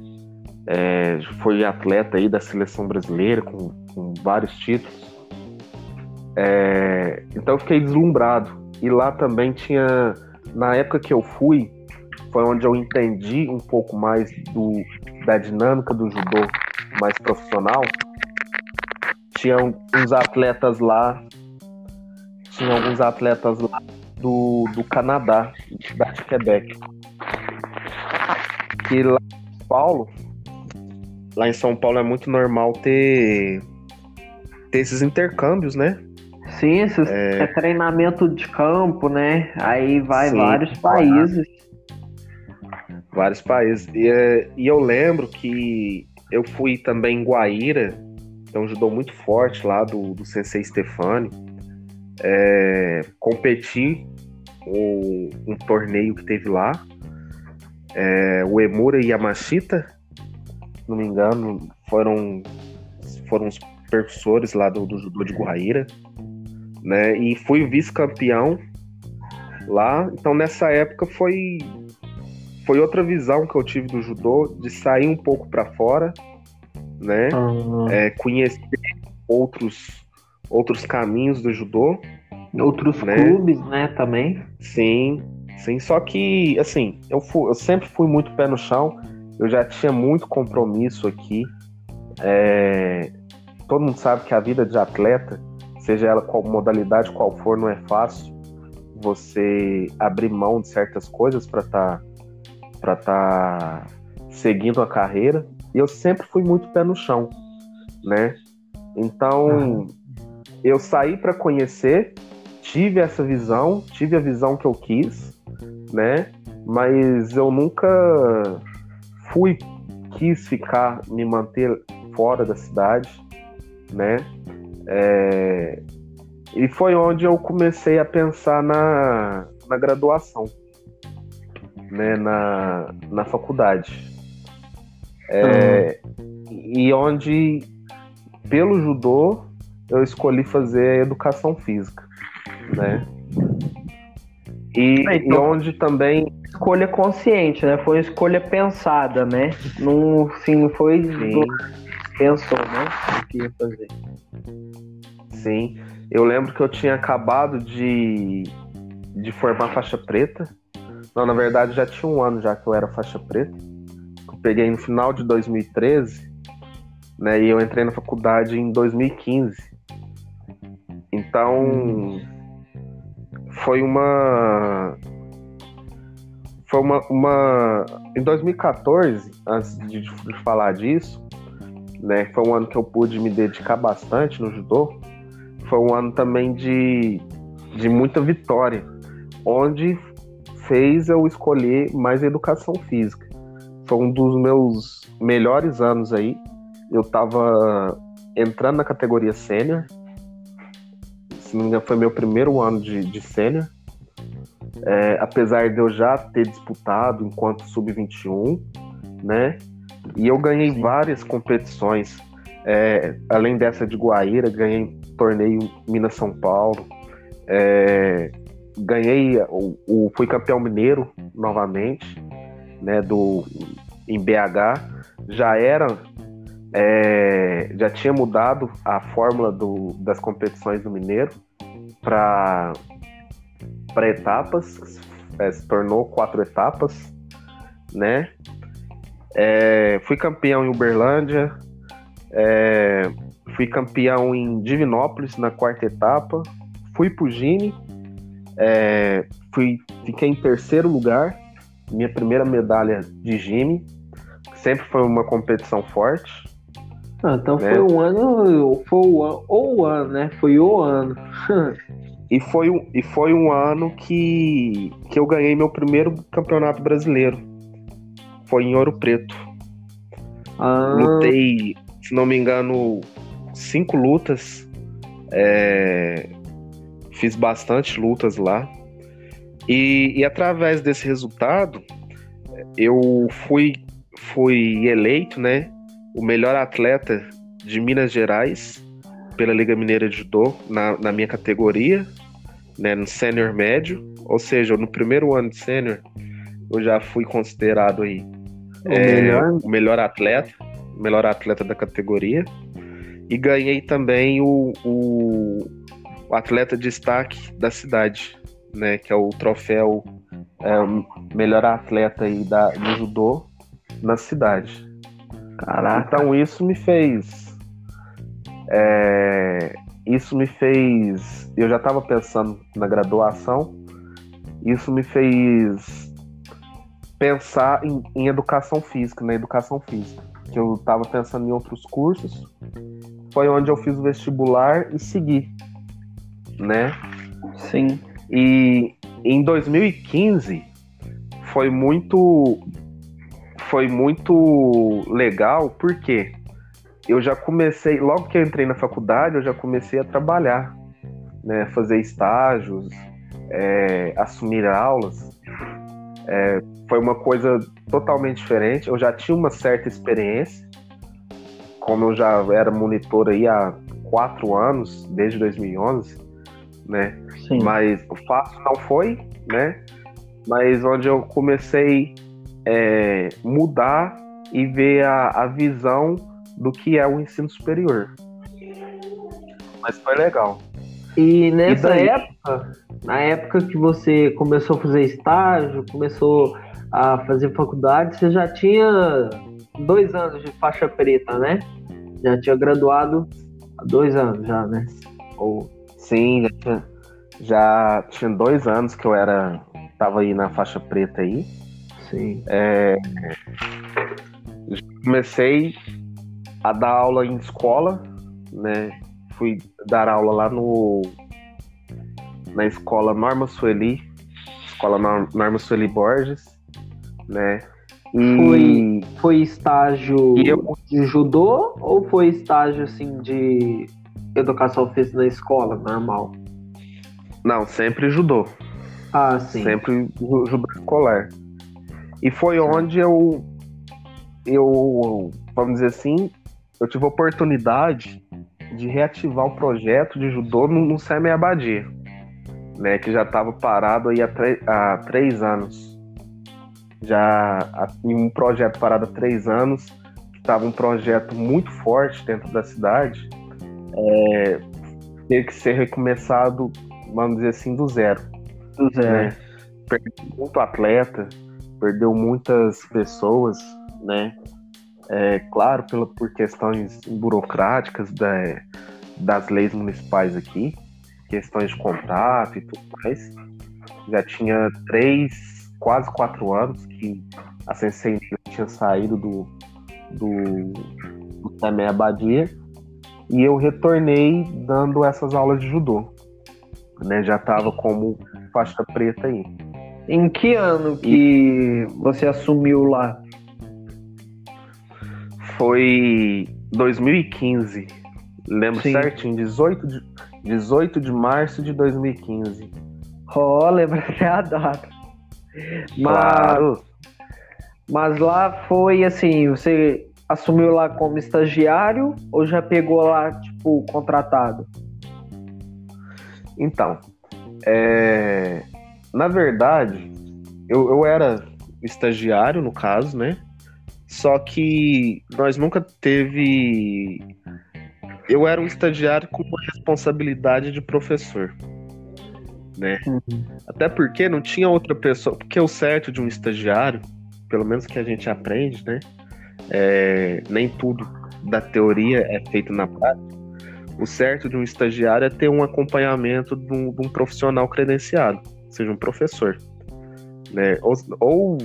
É, foi atleta aí da seleção brasileira com, com vários títulos. É, então eu fiquei deslumbrado. E lá também tinha, na época que eu fui, foi onde eu entendi um pouco mais do, da dinâmica do judô mais profissional. Tinha uns atletas lá tinha alguns atletas lá do, do Canadá, da Quebec. Que lá em São Paulo, lá em São Paulo é muito normal ter, ter esses intercâmbios, né?
Sim, esses, é... é treinamento de campo, né? Aí vai Sim, vários países.
Vários países. E, é, e eu lembro que eu fui também em Guaíra, então ajudou muito forte lá do, do Sensei Stefani é, competir um, um, torneio que teve lá. É, o Emura e Yamashita, se não me engano, foram, foram os percussores lá do, do judô de Guaíra. Né? E fui vice-campeão lá. Então nessa época foi foi outra visão que eu tive do judô de sair um pouco para fora, né? Uhum. É, conhecer outros outros caminhos do judô.
Outros né? clubes, né, também.
Sim, sim. Só que, assim, eu, fui, eu sempre fui muito pé no chão. Eu já tinha muito compromisso aqui. É... Todo mundo sabe que a vida de atleta, seja ela qual modalidade qual for, não é fácil. Você abrir mão de certas coisas para estar tá, para tá seguindo a carreira. E eu sempre fui muito pé no chão, né? Então, eu saí para conhecer, tive essa visão, tive a visão que eu quis, né? Mas eu nunca fui, quis ficar, me manter fora da cidade, né? É, e foi onde eu comecei a pensar na, na graduação, né? Na, na faculdade. É, uhum. E onde, pelo judô, eu escolhi fazer educação física, né? E, é, então, e onde também
escolha consciente, né? Foi uma escolha pensada, né? Não, sim, não foi sim. pensou, né? O que ia fazer.
Sim. Eu lembro que eu tinha acabado de, de formar faixa preta. Não, na verdade já tinha um ano já que eu era faixa preta. Eu peguei no final de 2013, né? E eu entrei na faculdade em 2015. Então foi uma foi uma, uma em 2014 antes de, de, falar disso né foi um ano que eu pude me dedicar bastante no judô. Foi um ano também de, de muita vitória onde fez eu escolher mais educação física. Foi um dos meus melhores anos aí. Eu estava entrando na categoria sênior se não me engano, foi meu primeiro ano de, de sênior. É, apesar de eu já ter disputado enquanto sub-21, né? E eu ganhei várias competições. É, além dessa de Guaíra, ganhei torneio Minas São Paulo. É, ganhei o, o, fui campeão mineiro novamente, né? Do em BH. Já era é, já tinha mudado a fórmula do, das competições do Mineiro para etapas, é, se tornou quatro etapas, né? É, fui campeão em Uberlândia, é, fui campeão em Divinópolis na quarta etapa, fui pro Gine, é, fui, fiquei em terceiro lugar, minha primeira medalha de Gine, sempre foi uma competição forte.
Ah, então né? foi um ano, foi o ano, ou o ano, né? Foi o ano. (laughs)
e, foi, um, e foi um ano que, que eu ganhei meu primeiro campeonato brasileiro. Foi em Ouro Preto. Ah. Lutei, se não me engano, cinco lutas. É, fiz bastante lutas lá. E, e através desse resultado, eu fui, fui eleito, né? O melhor atleta de Minas Gerais pela Liga Mineira de Judô na, na minha categoria, né, no sênior médio, ou seja, no primeiro ano de sênior eu já fui considerado aí o, é, melhor. o melhor atleta, o melhor atleta da categoria e ganhei também o, o, o atleta de destaque da cidade, né, que é o troféu é, melhor atleta aí da, de judô na cidade. Caraca. Então isso me fez. É, isso me fez. Eu já estava pensando na graduação. Isso me fez pensar em, em, educação física, na educação física. Que eu estava pensando em outros cursos. Foi onde eu fiz o vestibular e segui, né?
Sim.
E em 2015 foi muito foi muito legal porque eu já comecei, logo que eu entrei na faculdade, eu já comecei a trabalhar, né, fazer estágios, é, assumir aulas. É, foi uma coisa totalmente diferente. Eu já tinha uma certa experiência, como eu já era monitor aí há quatro anos, desde 2011, né? Sim. Mas fácil não foi, né? Mas onde eu comecei é, mudar e ver a, a visão do que é o ensino superior. Mas foi legal.
E nessa e época, na época que você começou a fazer estágio, começou a fazer faculdade, você já tinha dois anos de faixa preta, né? Já tinha graduado há dois anos já, né?
Ou... Sim, já tinha, já tinha dois anos que eu era tava aí na faixa preta aí.
Sim.
É, comecei a dar aula em escola, né? Fui dar aula lá no na escola Norma Sueli, escola Norma Sueli Borges, né?
E... Foi, foi estágio eu... de judô ou foi estágio assim de educação física na escola, normal?
Não, sempre judô.
Ah, sim.
Sempre judô escolar. E foi onde eu, eu, vamos dizer assim, eu tive a oportunidade de reativar o projeto de judô no, no Semi Abadia, né, que já estava parado aí há, há, três anos. Já em um projeto parado há três anos, que estava um projeto muito forte dentro da cidade, é, teve que ser recomeçado, vamos dizer assim, do zero.
Do zero. Né?
Perdeu muito atleta, perdeu muitas pessoas, né? É, claro, pela, por questões burocráticas da, das leis municipais aqui, questões de contato e tudo mais. Já tinha três, quase quatro anos que a Sensei tinha saído do, do, do Temé Abadia e eu retornei dando essas aulas de judô. Né, já estava como faixa preta aí.
Em que ano que você assumiu lá?
Foi 2015. Lembro Sim. certinho, 18 de, 18 de março de 2015.
Oh, (laughs) lembra até a data. Mas, claro. mas lá foi assim, você assumiu lá como estagiário ou já pegou lá, tipo, contratado?
Então, é, na verdade, eu, eu era estagiário, no caso, né? Só que nós nunca teve. Eu era um estagiário com uma responsabilidade de professor. Né? Uhum. Até porque não tinha outra pessoa. Porque o certo de um estagiário, pelo menos que a gente aprende, né? É, nem tudo da teoria é feito na prática. O certo de um estagiário é ter um acompanhamento de um, de um profissional credenciado, seja um professor né? Ou, ou,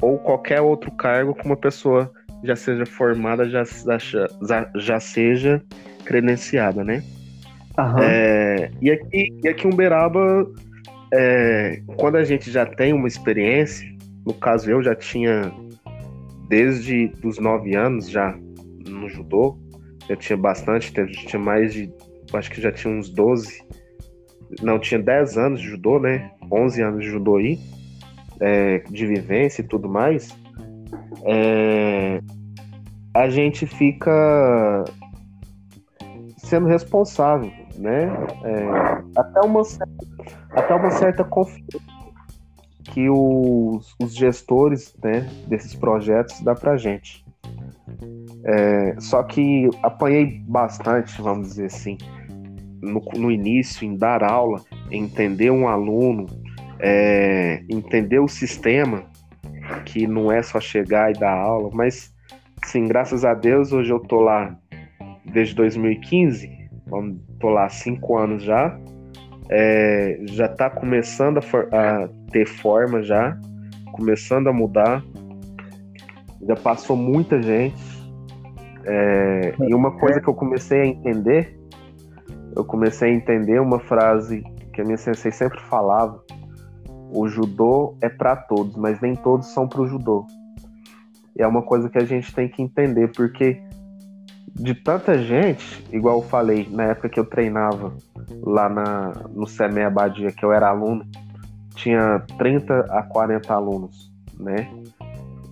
ou qualquer outro cargo que uma pessoa já seja formada, já, já, já seja credenciada, né? É, e, aqui, e aqui em Uberaba, é, quando a gente já tem uma experiência, no caso eu já tinha desde os nove anos já no judô, já tinha bastante, tinha mais de, acho que já tinha uns 12, não, tinha 10 anos de judô, né? 11 anos de judô aí é, de vivência e tudo mais, é, a gente fica sendo responsável, né? É, até, uma, até uma certa confiança que os, os gestores né, desses projetos dá pra gente. É, só que apanhei bastante, vamos dizer assim, no, no início, em dar aula, em entender um aluno, é, entender o sistema, que não é só chegar e dar aula, mas sim, graças a Deus hoje eu tô lá desde 2015, tô lá há cinco anos já, é, já tá começando a, for, a ter forma já, começando a mudar, já passou muita gente, é, e uma coisa que eu comecei a entender, eu comecei a entender uma frase que a minha sensei sempre falava, o judô é para todos, mas nem todos são para o judô. E é uma coisa que a gente tem que entender, porque de tanta gente, igual eu falei, na época que eu treinava lá na, no CME Abadia, que eu era aluno, tinha 30 a 40 alunos, né?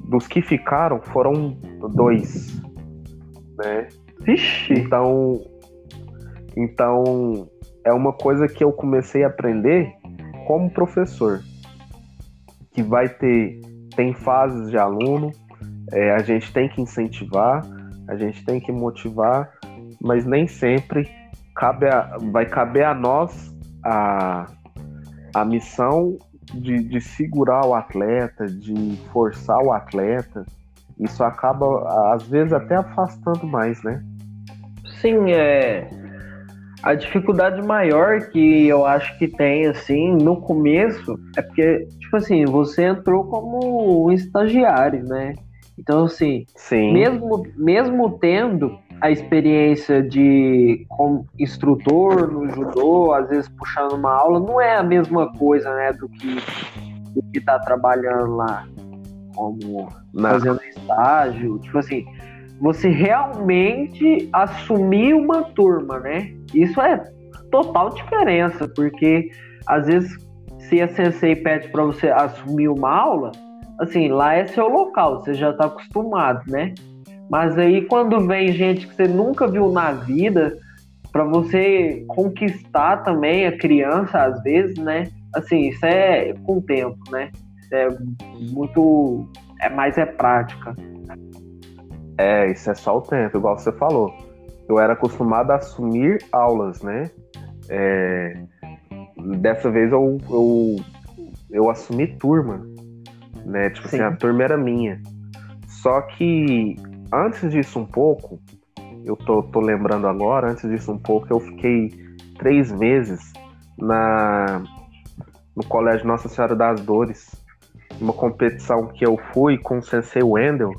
Dos que ficaram, foram dois, né?
Vixe!
Então, então, é uma coisa que eu comecei a aprender como professor que vai ter tem fases de aluno, é, a gente tem que incentivar, a gente tem que motivar, mas nem sempre cabe a, vai caber a nós a, a missão de, de segurar o atleta, de forçar o atleta. Isso acaba, às vezes, até afastando mais, né?
Sim, é a dificuldade maior que eu acho que tem, assim, no começo, é porque, tipo assim, você entrou como um estagiário, né? Então, assim,
Sim.
Mesmo, mesmo tendo a experiência de como instrutor no judô, às vezes puxando uma aula, não é a mesma coisa, né, do que do que tá trabalhando lá como Não. fazendo estágio, tipo assim, você realmente assumir uma turma, né? Isso é total diferença, porque às vezes se a sensei pede para você assumir uma aula, assim, lá é seu local, você já está acostumado, né? Mas aí quando vem gente que você nunca viu na vida, para você conquistar também a criança às vezes, né? Assim, isso é com o tempo, né? É muito é mais é prática.
É, isso é só o tempo, igual você falou. Eu era acostumado a assumir aulas, né? É, dessa vez eu, eu, eu assumi turma, né? Tipo Sim. assim, a turma era minha. Só que antes disso um pouco, eu tô, tô lembrando agora, antes disso um pouco, eu fiquei três meses na, no Colégio Nossa Senhora das Dores, uma competição que eu fui com o Sensei Wendel,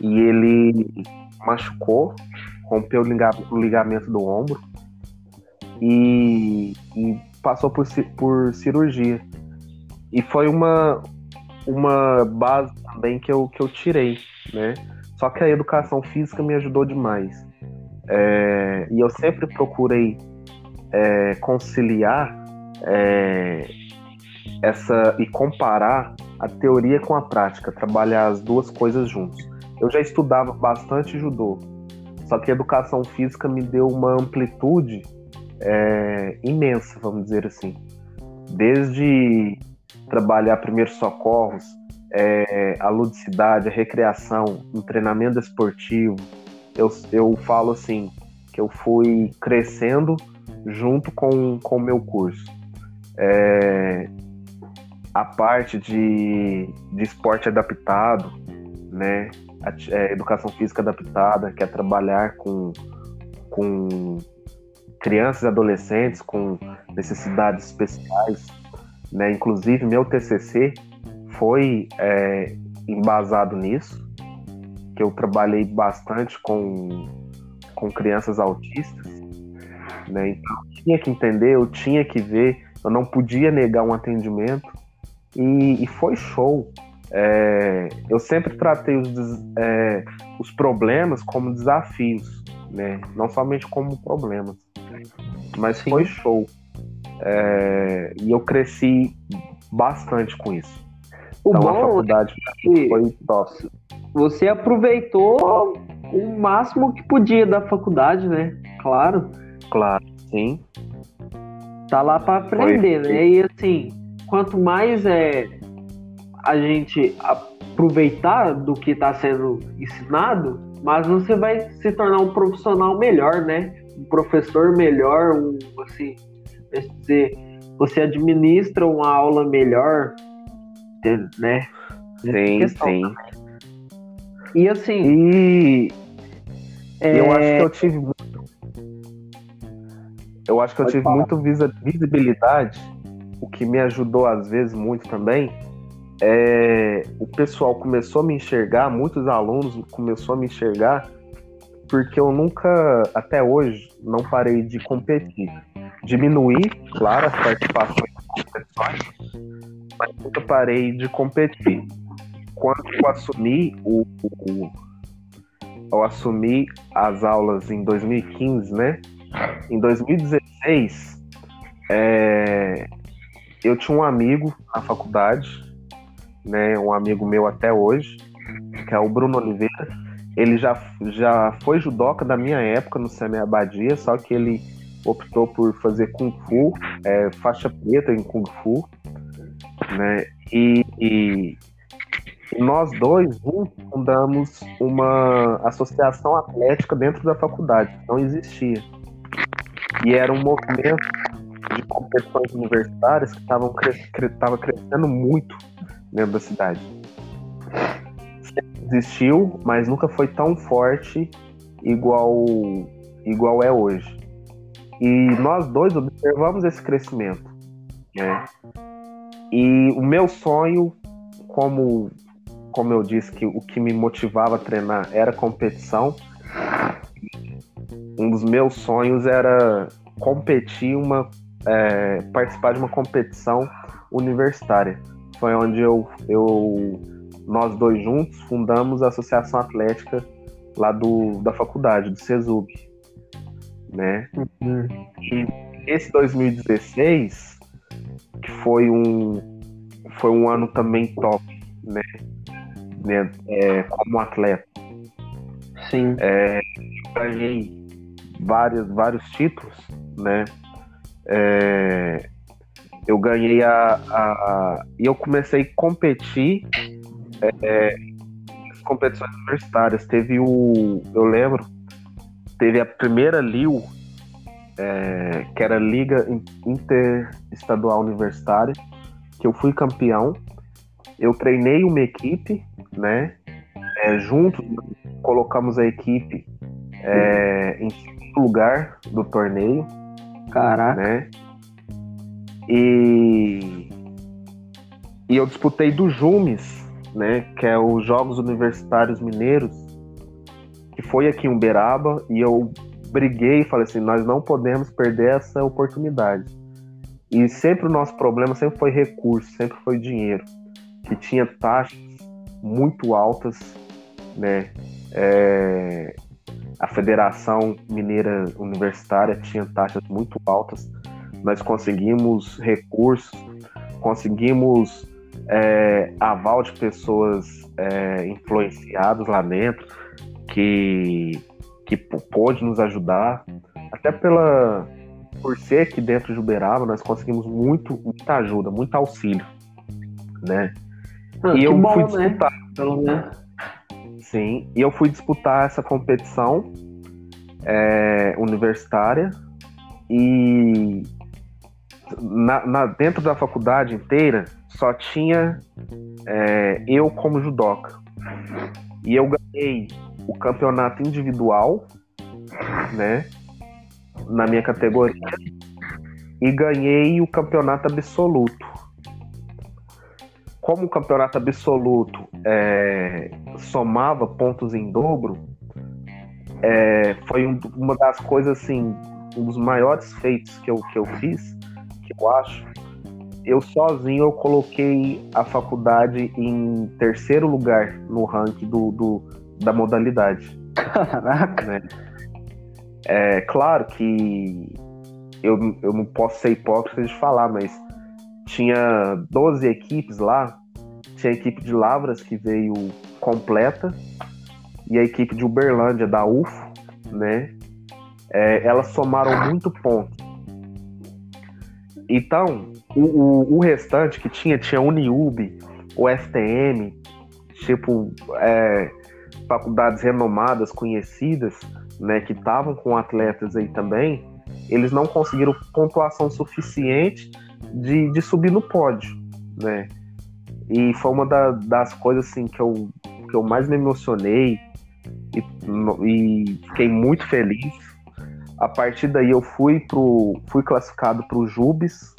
e ele machucou, rompeu o ligamento do ombro e, e passou por, por cirurgia. E foi uma, uma base também que eu, que eu tirei, né? Só que a educação física me ajudou demais. É, e eu sempre procurei é, conciliar é, essa e comparar a teoria com a prática, trabalhar as duas coisas juntos. Eu já estudava bastante judô, só que a educação física me deu uma amplitude é, imensa, vamos dizer assim. Desde trabalhar primeiros socorros, é, a ludicidade, a recreação, o treinamento esportivo. Eu, eu falo assim, que eu fui crescendo junto com o meu curso. É, a parte de, de esporte adaptado, né? É, educação física adaptada, que é trabalhar com, com crianças e adolescentes com necessidades especiais, né? Inclusive meu TCC foi é, embasado nisso, que eu trabalhei bastante com, com crianças autistas, né? Então eu tinha que entender, eu tinha que ver, eu não podia negar um atendimento e, e foi show. É, eu sempre tratei os, é, os problemas como desafios, né? Não somente como problemas. Mas Sim. foi show. É, e eu cresci bastante com isso.
O então bom a faculdade é foi top. Você aproveitou o máximo que podia da faculdade, né? Claro.
Claro, sim.
Tá lá para aprender, foi. né? E assim, quanto mais é a gente aproveitar do que está sendo ensinado, mas você vai se tornar um profissional melhor, né? Um professor melhor, um assim, dizer, você administra uma aula melhor, né?
Sim, sim.
E assim.
E é... eu acho que eu tive muito. Eu acho que eu tive falar. muito visibilidade, o que me ajudou às vezes muito também. É, o pessoal começou a me enxergar, muitos alunos começou a me enxergar, porque eu nunca, até hoje, não parei de competir. Diminuí, claro, as participações competições, mas nunca parei de competir. Quando eu assumi o, o eu assumi as aulas em 2015, né? Em 2016, é, eu tinha um amigo na faculdade, né? Um amigo meu até hoje, que é o Bruno Oliveira. Ele já, já foi judoca da minha época no Semi Abadia, só que ele optou por fazer Kung Fu, é, faixa preta em Kung Fu né? E, e nós dois fundamos uma associação atlética dentro da faculdade, não existia. E era um movimento de competições universitárias que estavam cres crescendo muito dentro da cidade. Existiu, mas nunca foi tão forte igual, igual é hoje. E nós dois observamos esse crescimento. Né? E o meu sonho, como, como eu disse, que o que me motivava a treinar era competição. Um dos meus sonhos era competir uma é, participar de uma competição universitária. Foi onde eu, eu nós dois juntos fundamos a Associação Atlética lá do, da faculdade, do CESUB, né? Uhum. E esse 2016, que foi um, foi um ano também top, né? né? É, como atleta.
Sim.
É, ganhei vários, vários títulos, né? É, eu ganhei a, a, E eu comecei a competir é, competições universitárias. Teve o. Eu lembro, teve a primeira LIU, é, que era Liga Interestadual Universitária, que eu fui campeão. Eu treinei uma equipe, né? É, juntos colocamos a equipe é, em segundo lugar do torneio.
Caraca.
Né? E, e eu disputei do Jumes, né? Que é os Jogos Universitários Mineiros, que foi aqui em Uberaba, e eu briguei e falei assim, nós não podemos perder essa oportunidade. E sempre o nosso problema sempre foi recurso, sempre foi dinheiro, que tinha taxas muito altas, né? É, a Federação Mineira Universitária tinha taxas muito altas. Nós conseguimos recursos, conseguimos é, aval de pessoas é, influenciadas lá dentro que, que pôde nos ajudar, até pela por ser aqui dentro de Uberaba, nós conseguimos muito, muita ajuda, muito auxílio, né?
Ah, e eu bom, fui né? disputar. Né? Pelo
menos. Sim, e eu fui disputar essa competição é, universitária e na, na, dentro da faculdade inteira só tinha é, eu como judoca. E eu ganhei o campeonato individual, né? Na minha categoria. E ganhei o campeonato absoluto. Como o campeonato absoluto é, somava pontos em dobro, é, foi um, uma das coisas assim, um dos maiores feitos que eu, que eu fiz, que eu acho, eu sozinho eu coloquei a faculdade em terceiro lugar no ranking do, do da modalidade.
Caraca! (laughs) Né?
É claro que eu, eu não posso ser hipócrita de falar, mas tinha 12 equipes lá. Tinha a equipe de Lavras que veio completa e a equipe de Uberlândia da UFO, né? É, elas somaram muito ponto. Então, o, o, o, restante que tinha, tinha Uniub, o FTM, tipo, é, faculdades renomadas, conhecidas, né, que estavam com atletas aí também, eles não conseguiram pontuação suficiente de, de subir no pódio, né? E foi uma da, das coisas assim que eu, que eu mais me emocionei e, e fiquei muito feliz. A partir daí eu fui pro fui classificado para o Jubes,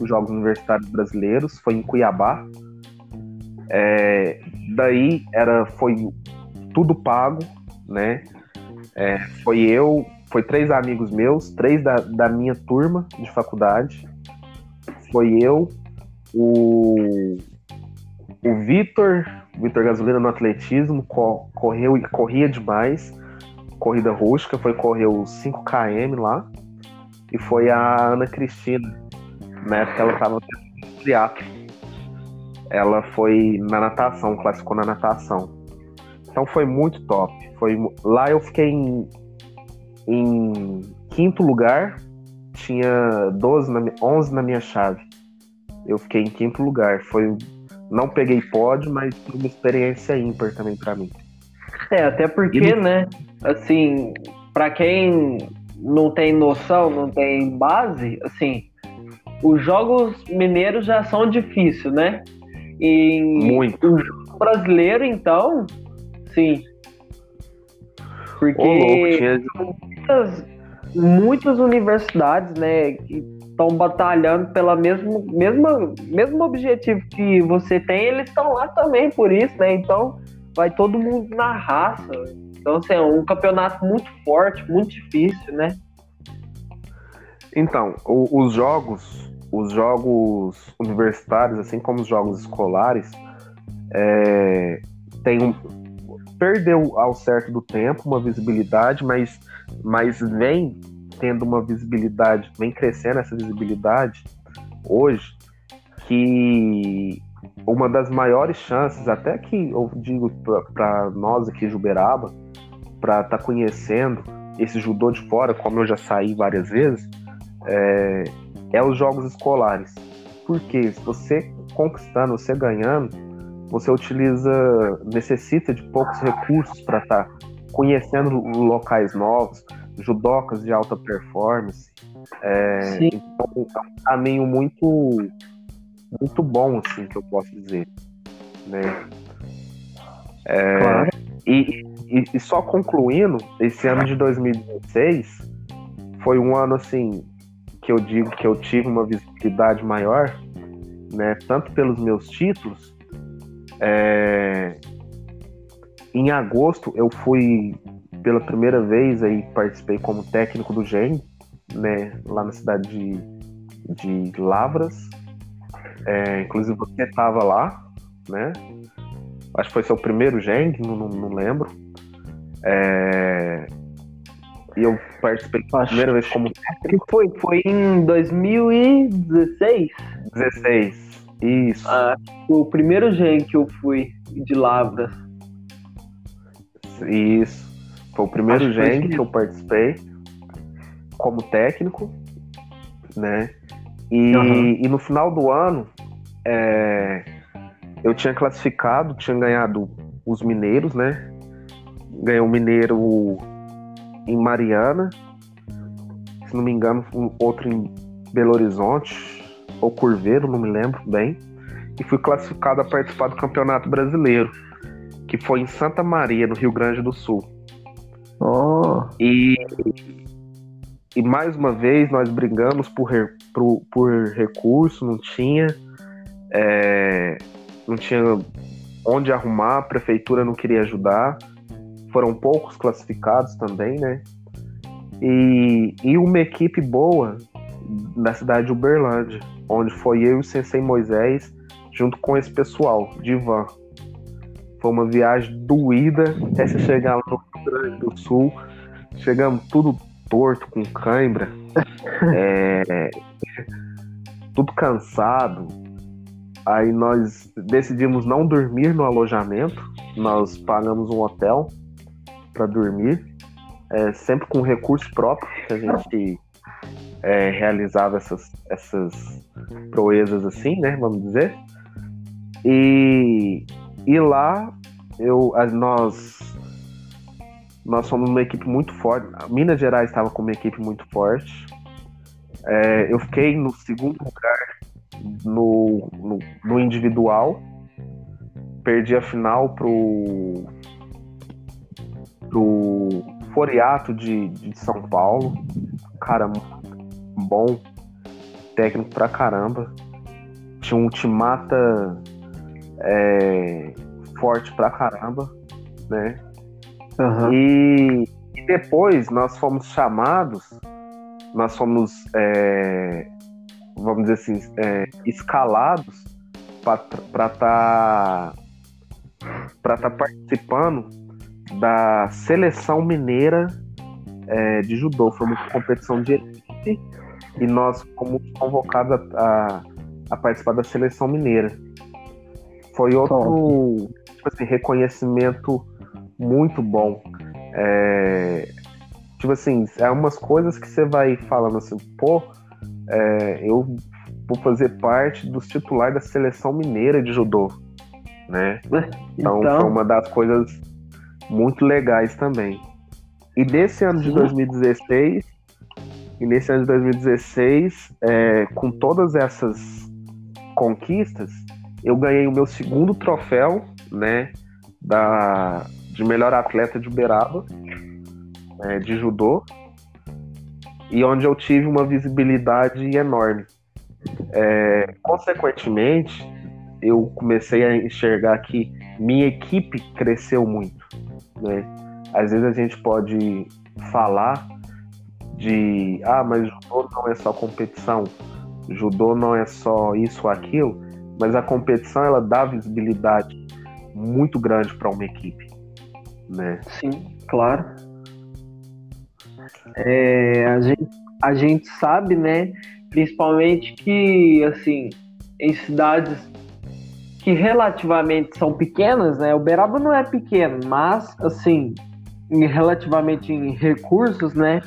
os Jogos Universitários Brasileiros, foi em Cuiabá. É, daí era foi tudo pago, né? É, foi eu, foi três amigos meus, três da, da minha turma de faculdade. Foi eu, o, o Vitor, Vitor Gasolina no atletismo, co, correu e corria demais. Corrida rústica, foi correr os 5 km lá. E foi a Ana Cristina, na época ela estava no triatlo. Ela foi na natação, classificou na natação. Então foi muito top. Foi, lá eu fiquei em, em quinto lugar, tinha 12 na, 11 na minha chave. Eu fiquei em quinto lugar. Foi não peguei pódio, mas foi uma experiência ímpar também para mim.
É, até porque, no... né, assim, para quem não tem noção, não tem base, assim, os jogos mineiros já são difíceis, né? E
Muito.
o jogo brasileiro, então, sim. Porque Ô, tinha... muitas, muitas universidades, né, que estão batalhando pela mesmo, mesma, mesmo objetivo que você tem, eles estão lá também por isso, né? Então vai todo mundo na raça. Então, assim, é um campeonato muito forte, muito difícil, né?
Então, o, os jogos, os jogos universitários, assim como os jogos escolares, é, tem um, perdeu ao certo do tempo uma visibilidade, mas, mas vem tendo uma visibilidade, vem crescendo essa visibilidade hoje, que uma das maiores chances, até que eu digo para nós aqui de Uberaba, para estar tá conhecendo esse judô de fora, como eu já saí várias vezes, é, é os jogos escolares. Porque se você conquistando, você ganhando, você utiliza, necessita de poucos recursos para estar tá conhecendo locais novos, judocas de alta performance. É, então é um caminho muito, muito bom, assim, que eu posso dizer. Né? É, claro. e, e, e, só concluindo, esse ano de 2016 foi um ano assim que eu digo que eu tive uma visibilidade maior, né? Tanto pelos meus títulos. É... Em agosto eu fui pela primeira vez aí participei como técnico do GEM, né? Lá na cidade de, de Lavras. É, inclusive você estava lá, né? Acho que foi seu primeiro GEM, não, não, não lembro. É... E eu participei pela primeira vez como
técnico. Foi, foi em 2016?
16, isso. Ah,
o primeiro gen que eu fui de Lavras.
Isso. Foi o primeiro gen que... que eu participei como técnico, né? E, uhum. e no final do ano, é, eu tinha classificado, tinha ganhado os mineiros, né? Ganhou o Mineiro em Mariana, se não me engano, um outro em Belo Horizonte, ou Curveiro, não me lembro bem, e fui classificado a participar do Campeonato Brasileiro, que foi em Santa Maria, no Rio Grande do Sul.
Oh.
E, e mais uma vez nós brigamos por, por, por recurso, não tinha. É, não tinha onde arrumar, a prefeitura não queria ajudar foram poucos classificados também, né? E, e uma equipe boa da cidade de Uberlândia, onde foi eu e o Sensei Moisés, junto com esse pessoal, de van. Foi uma viagem doída até chegar lá no Rio Grande do Sul. Chegamos tudo torto, com cãibra, (laughs) é, tudo cansado. Aí nós decidimos não dormir no alojamento, nós pagamos um hotel para dormir, é, sempre com recurso próprio que a gente é, realizava essas, essas proezas assim, né? Vamos dizer. E, e lá eu, nós nós somos uma equipe muito forte. Minas Gerais estava com uma equipe muito forte. É, eu fiquei no segundo lugar no, no, no, individual. Perdi a final pro pro Foriato de, de São Paulo. Cara, bom, técnico pra caramba. Tinha um Timata é, forte pra caramba, né? Uhum. E, e, depois nós fomos chamados, nós fomos, é, vamos dizer assim, é, escalados para estar tá, tá participando da seleção mineira é, de judô. Foi uma competição de elite e nós fomos convocados a, a, a participar da seleção mineira. Foi outro tipo assim, reconhecimento muito bom. É, tipo assim, é umas coisas que você vai falando assim, pô, é, eu vou fazer parte dos titulares da seleção mineira de judô, né? Então, então... foi uma das coisas muito legais também. E desse ano de 2016, e nesse ano de 2016, é, com todas essas conquistas, eu ganhei o meu segundo troféu, né, da, de melhor atleta de Uberaba, é, de judô, e onde eu tive uma visibilidade enorme. É, consequentemente, eu comecei a enxergar que minha equipe cresceu muito. Né? Às vezes a gente pode falar de ah, mas judô não é só competição, judô não é só isso ou aquilo, mas a competição ela dá visibilidade muito grande para uma equipe, né?
Sim, claro. É, a, gente, a gente sabe, né, principalmente que, assim, em cidades que relativamente são pequenas, né, o Beraba não é pequeno, mas, assim, relativamente em recursos, né,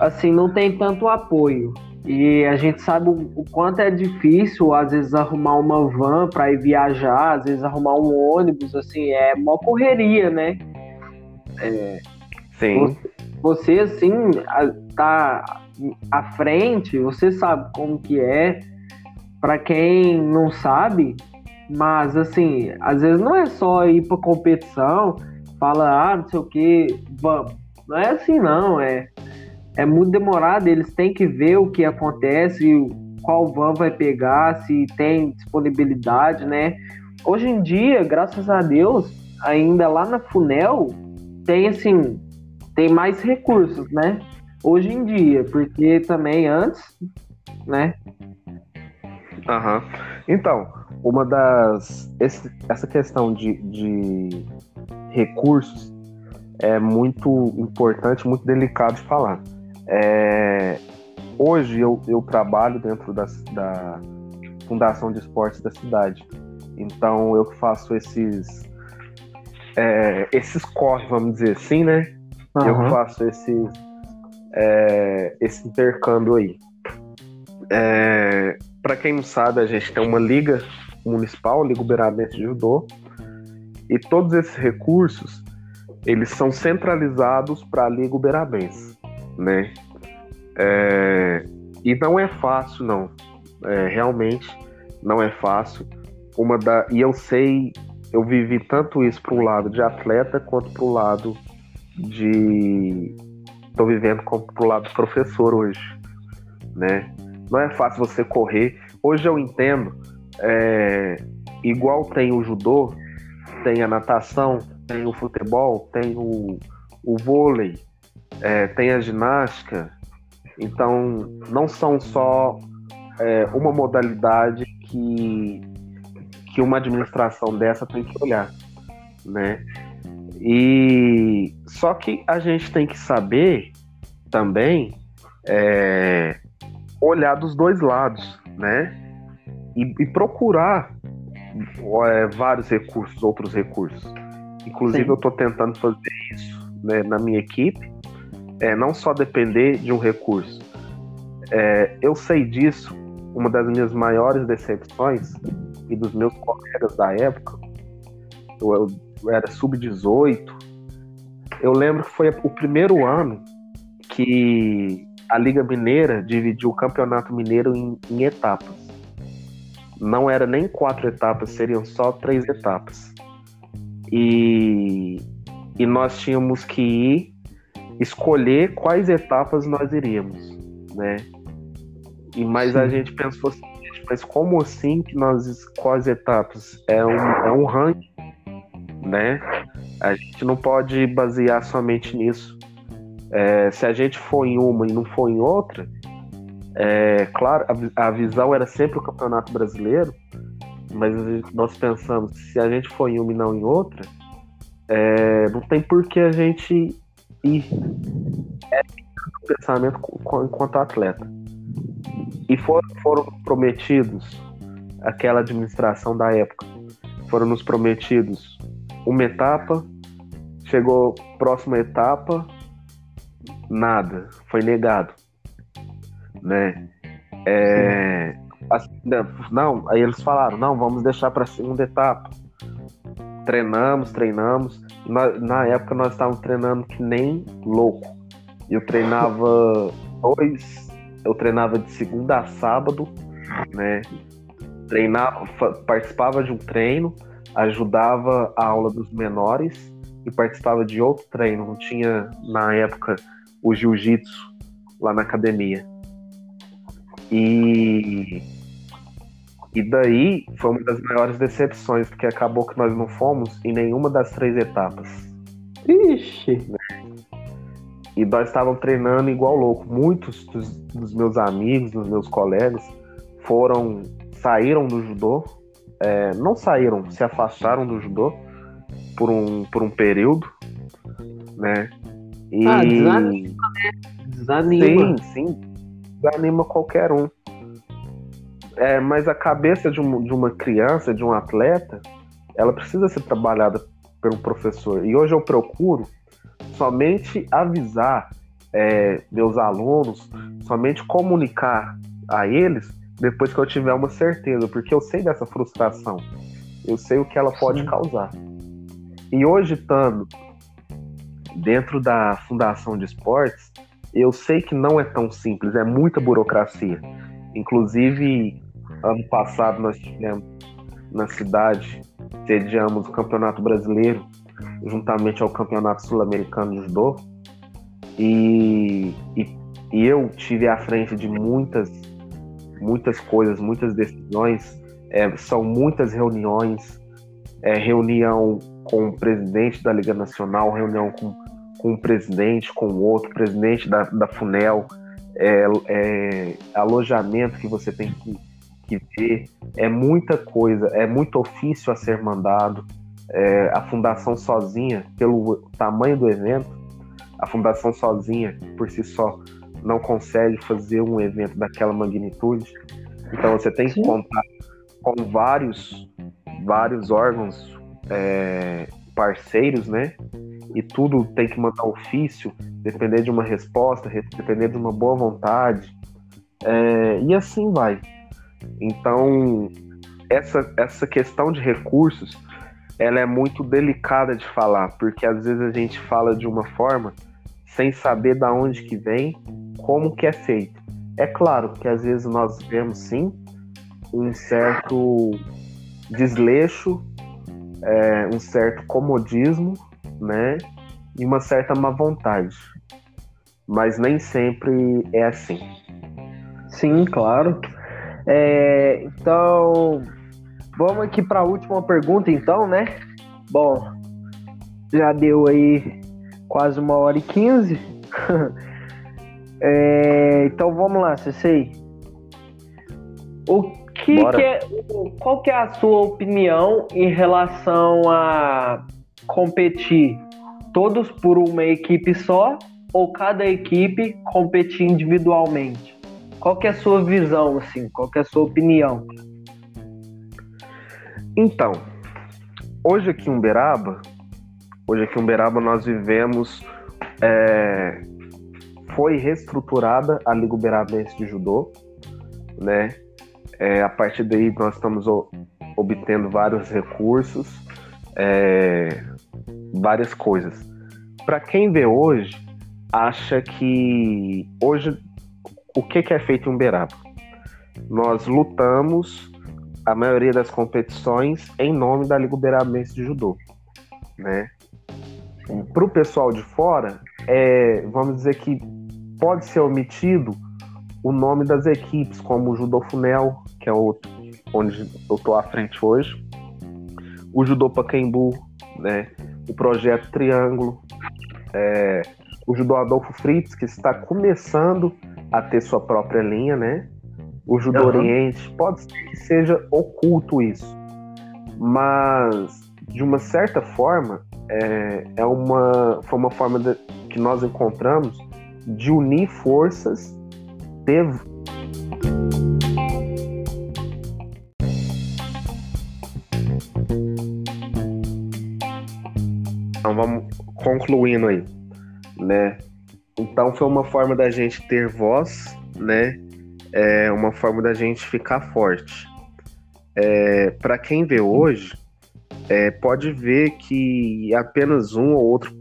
assim, não tem tanto apoio. E a gente sabe o, quanto é difícil, às vezes, arrumar uma van para ir viajar, às vezes arrumar um ônibus, assim, é uma correria, né?
É, Sim.
Você, você, assim, tá à frente, você sabe como que é. Para quem não sabe, mas assim, às vezes não é só ir para competição, fala, ah, não sei o que, vamos. Não é assim, não. É, é muito demorado. Eles têm que ver o que acontece, qual van vai pegar, se tem disponibilidade, né? Hoje em dia, graças a Deus, ainda lá na Funel, tem assim, tem mais recursos, né? Hoje em dia, porque também antes, né?
Aham. Então, uma das. Esse, essa questão de, de recursos é muito importante, muito delicado de falar. É, hoje eu, eu trabalho dentro da, da Fundação de Esportes da cidade. Então eu faço esses é, esses corre, vamos dizer assim, né? Uhum. Eu faço esse, é, esse intercâmbio aí. É, Para quem não sabe, a gente tem uma liga municipal, Liga Uberabense de Judô, e todos esses recursos eles são centralizados para a Liga Uberabense, né? É, e não é fácil, não. É, realmente não é fácil. Uma da, e eu sei eu vivi tanto isso para o lado de atleta quanto para o lado de. Estou vivendo para o lado de professor hoje. Né? Não é fácil você correr. Hoje eu entendo, é, igual tem o judô, tem a natação, tem o futebol, tem o, o vôlei, é, tem a ginástica. Então, não são só é, uma modalidade que que uma administração dessa tem que olhar, né? E só que a gente tem que saber também é, olhar dos dois lados, né? E, e procurar é, vários recursos, outros recursos. Inclusive Sim. eu estou tentando fazer isso né, na minha equipe, é, não só depender de um recurso. É, eu sei disso. Uma das minhas maiores decepções e dos meus colegas da época, eu, eu era sub-18, eu lembro que foi o primeiro ano que a Liga Mineira dividiu o Campeonato Mineiro em, em etapas. Não era nem quatro etapas, seriam só três etapas. E, e nós tínhamos que ir escolher quais etapas nós iríamos, né? E mas Sim. a gente pensou assim, mas como assim que nós as etapas é um, é um ranking, né? A gente não pode basear somente nisso. É, se a gente for em uma e não for em outra, é, claro, a, a visão era sempre o Campeonato Brasileiro, mas nós pensamos, se a gente for em uma e não em outra, é, não tem por que a gente ir. É pensamento enquanto atleta. E foram, foram prometidos, aquela administração da época, foram nos prometidos uma etapa, chegou próxima etapa, nada, foi negado, né? É, assim, não, aí eles falaram, não, vamos deixar para segunda etapa. Treinamos, treinamos. Na, na época nós estávamos treinando que nem louco. Eu treinava dois, eu treinava de segunda a sábado, né? Treinava, participava de um treino, ajudava a aula dos menores e participava de outro treino. Não tinha na época o jiu-jitsu lá na academia. E e daí foi uma das maiores decepções, porque acabou que nós não fomos em nenhuma das três etapas.
Ixi!
E nós estávamos treinando igual louco. Muitos dos, dos, meus amigos, dos meus colegas, foram saíram do judô, é, não saíram, se afastaram do judô por um, por um período, né?
E... Ah, desanima, né? Desanima.
Sim, sim. Desanima qualquer um. É, mas a cabeça de, um, de uma criança, de um atleta, ela precisa ser trabalhada por um professor. E hoje eu procuro somente avisar é, meus alunos, somente comunicar a eles depois que eu tiver uma certeza, porque eu sei dessa frustração, eu sei o que ela pode Sim. causar. E hoje, estando dentro da Fundação de Esportes, eu sei que não é tão simples, é muita burocracia. Inclusive, ano passado nós tivemos na cidade, sediamos o Campeonato Brasileiro, juntamente ao Campeonato Sul-Americano de Judô, e, e, e eu tive à frente de muitas muitas coisas, muitas decisões, é, são muitas reuniões, é, reunião com o presidente da Liga Nacional, reunião com, com o presidente, com o outro, presidente da, da FUNEL, é, é, alojamento que você tem que, que ver, é muita coisa, é muito ofício a ser mandado. É, a fundação sozinha, pelo tamanho do evento, a fundação sozinha, por si só, não consegue fazer um evento daquela magnitude. Então você tem que contar com vários, vários órgãos é, parceiros, né? E tudo tem que mandar ofício, depender de uma resposta, depender de uma boa vontade. É, e assim vai. Então, essa, essa questão de recursos, ela é muito delicada de falar, porque às vezes a gente fala de uma forma sem saber da onde que vem como que é feito. É claro que às vezes nós vemos sim um certo desleixo, é, um certo comodismo, né? E uma certa má vontade. Mas nem sempre é assim.
Sim, claro. É, então, vamos aqui para a última pergunta, então, né? Bom, já deu aí quase uma hora e quinze. (laughs) É, então vamos lá, Ceci. O que, que, é, qual que é a sua opinião em relação a competir todos por uma equipe só ou cada equipe competir individualmente? Qual que é a sua visão, assim? Qual que é a sua opinião?
Então, hoje aqui em Uberaba, hoje aqui em Uberaba nós vivemos é, foi reestruturada a Liga Uberabense de Judô, né? É, a partir daí nós estamos obtendo vários recursos, é, várias coisas. Para quem vê hoje, acha que hoje o que, que é feito em Uberaba? Nós lutamos a maioria das competições em nome da Liga Uberabense de Judô, né? Para o pessoal de fora, é, vamos dizer que pode ser omitido o nome das equipes, como o Judô Funel, que é o, onde eu estou à frente hoje, o Judô Pacaembu, né, o Projeto Triângulo, é, o Judô Adolfo Fritz, que está começando a ter sua própria linha, né? O Judô uhum. Oriente, pode ser que seja oculto isso, mas de uma certa forma é, é uma foi uma forma de, que nós encontramos de unir forças, ter. Vamos concluindo aí, né? Então foi uma forma da gente ter voz, né? É uma forma da gente ficar forte. É, Para quem vê hoje, é, pode ver que apenas um ou outro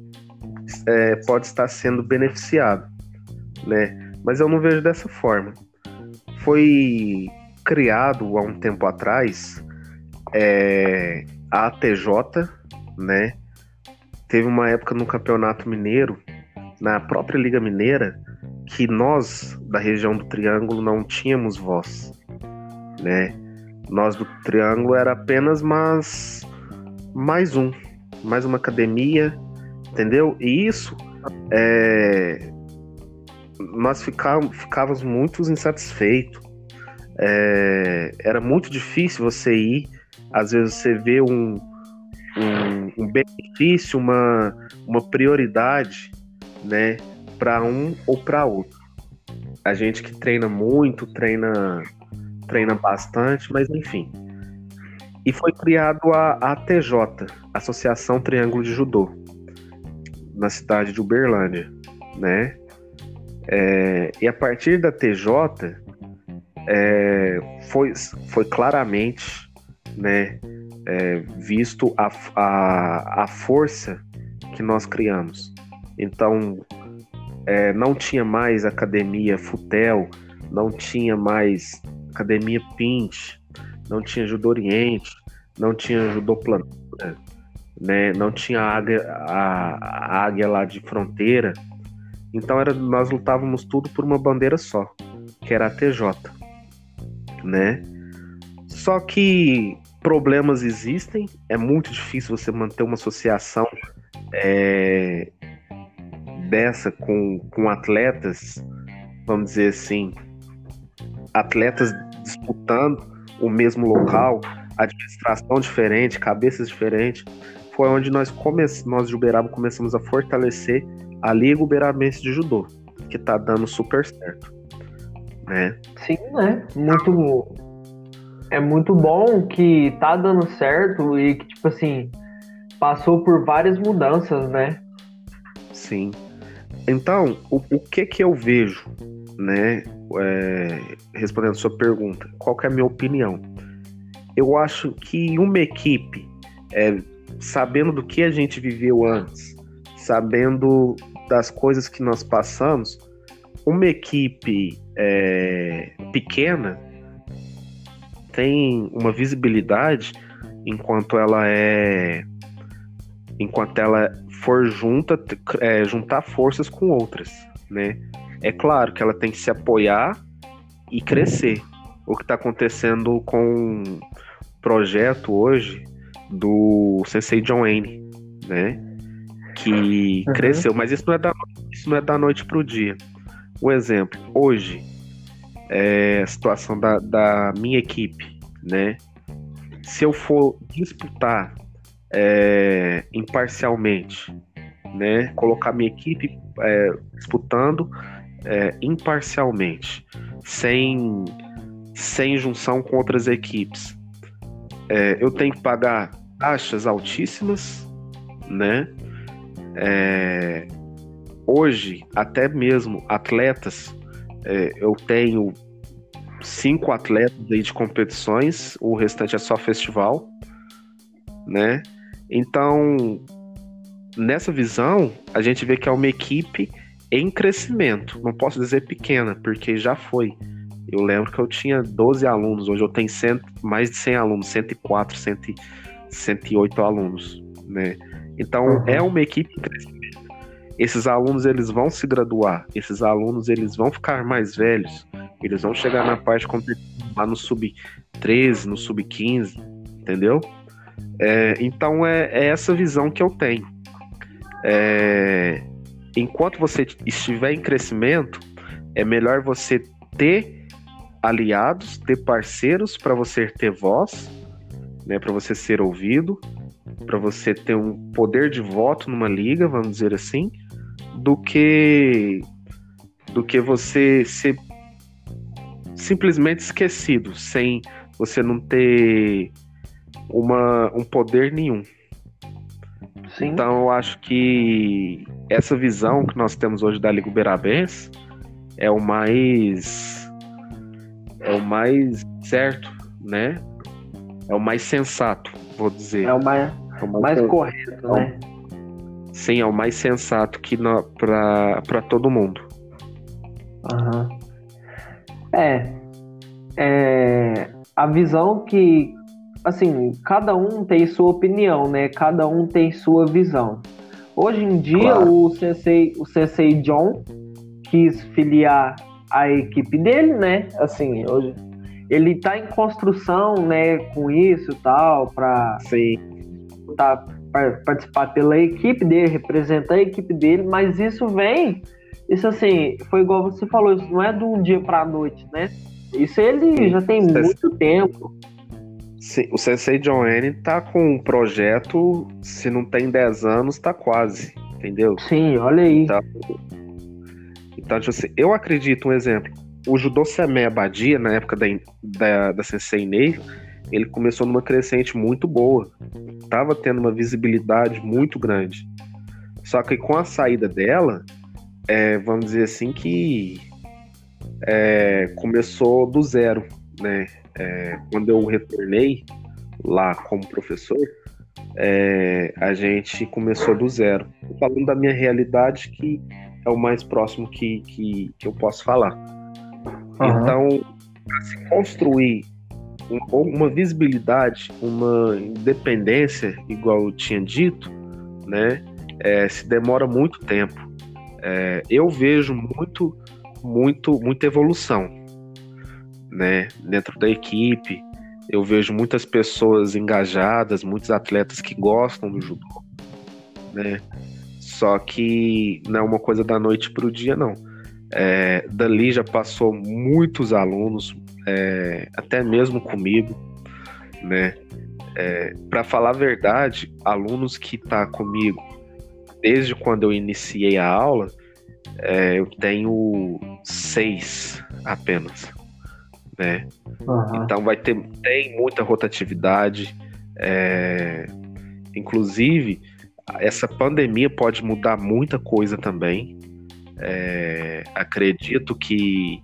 é, pode estar sendo beneficiado né? Mas eu não vejo dessa forma. Foi criado há um tempo atrás é, a ATJ, né? Teve uma época no Campeonato Mineiro, na própria Liga Mineira, que nós da região do Triângulo não tínhamos voz, né? Nós do Triângulo era apenas mais mais um, mais uma academia, entendeu? E isso é, nós ficávamos, ficávamos muito insatisfeitos. É, era muito difícil você ir às vezes você vê um, um, um benefício, uma, uma prioridade, né, para um ou para outro. A gente que treina muito, treina, treina bastante, mas enfim. E foi criado a ATJ, Associação Triângulo de Judô, na cidade de Uberlândia, né? É, e a partir da TJ é, foi, foi claramente né, é, visto a, a, a força que nós criamos. Então, é, não tinha mais academia Futel, não tinha mais academia Pint, não tinha Judô Oriente, não tinha Judô Planeta, né, não tinha a águia, a, a águia lá de fronteira. Então era, nós lutávamos tudo por uma bandeira só, que era a TJ, né? Só que problemas existem, é muito difícil você manter uma associação é, dessa com, com atletas, vamos dizer assim, atletas disputando o mesmo local, administração diferente, cabeças diferentes. Foi onde nós, come nós de Uberaba começamos a fortalecer a Liga Uberabense de Judô, que tá dando super certo. Né?
Sim, né? Muito. É muito bom que tá dando certo e que, tipo assim, passou por várias mudanças, né?
Sim. Então, o, o que que eu vejo, né? É, respondendo a sua pergunta, qual que é a minha opinião? Eu acho que uma equipe, é, sabendo do que a gente viveu antes, sabendo das coisas que nós passamos, uma equipe é, pequena tem uma visibilidade enquanto ela é enquanto ela for junta é, juntar forças com outras, né? É claro que ela tem que se apoiar e crescer. O que está acontecendo com o projeto hoje do Sensei John Wayne, né? que uhum. cresceu, mas isso não é da isso não é da noite para o dia. Um exemplo, hoje é a situação da, da minha equipe, né? Se eu for disputar é, imparcialmente, né? Colocar minha equipe é, disputando é, imparcialmente, sem sem junção com outras equipes, é, eu tenho que pagar taxas altíssimas, né? É, hoje, até mesmo atletas, é, eu tenho cinco atletas aí de competições, o restante é só festival, né? Então, nessa visão, a gente vê que é uma equipe em crescimento. Não posso dizer pequena, porque já foi. Eu lembro que eu tinha 12 alunos, hoje eu tenho cento, mais de 100 alunos, 104, 100, 108 alunos, né? Então uhum. é uma equipe em crescimento. Esses alunos eles vão se graduar, esses alunos eles vão ficar mais velhos, eles vão chegar na parte lá no sub 13, no sub 15, entendeu? É, então é, é, essa visão que eu tenho. É, enquanto você estiver em crescimento, é melhor você ter aliados, ter parceiros para você ter voz, né, para você ser ouvido, para você ter um poder de voto numa liga, vamos dizer assim, do que do que você ser simplesmente esquecido, sem você não ter uma, um poder nenhum. Sim. Então eu acho que essa visão que nós temos hoje da Liga Uberabens é o mais é o mais certo, né? É o mais sensato, vou dizer.
É o mais é o mais, mais correto, né?
Sim, é o mais sensato que para todo mundo.
Uhum. É, é. A visão que. Assim, cada um tem sua opinião, né? Cada um tem sua visão. Hoje em dia, claro. o, sensei, o Sensei John quis filiar a equipe dele, né? Assim, hoje ele tá em construção, né, com isso e tal, para tá, participar pela equipe dele, representar a equipe dele, mas isso vem, isso assim, foi igual você falou, isso não é de um dia para a noite, né? Isso ele Sim, já tem muito tempo.
Sim, o Sensei John N tá com um projeto, se não tem 10 anos, tá quase, entendeu?
Sim, olha aí.
Então, então tipo assim, eu acredito, um exemplo, o Judô Semé Abadia, na época da, da, da Sensei Ney, ele começou numa crescente muito boa. Tava tendo uma visibilidade muito grande. Só que com a saída dela, é, vamos dizer assim que é, começou do zero, né? É, quando eu retornei lá como professor, é, a gente começou do zero. Tô falando da minha realidade que é o mais próximo que, que, que eu posso falar. Uhum. Então, para se construir uma visibilidade, uma independência, igual eu tinha dito, né, é, se demora muito tempo. É, eu vejo muito, muito, muita evolução, né, dentro da equipe. Eu vejo muitas pessoas engajadas, muitos atletas que gostam do judô, né. Só que não é uma coisa da noite para o dia, não. É, dali já passou muitos alunos, é, até mesmo comigo, né? É, para falar a verdade, alunos que tá comigo desde quando eu iniciei a aula, é, eu tenho seis apenas, né? Uhum. Então vai ter tem muita rotatividade, é, inclusive essa pandemia pode mudar muita coisa também. É, acredito que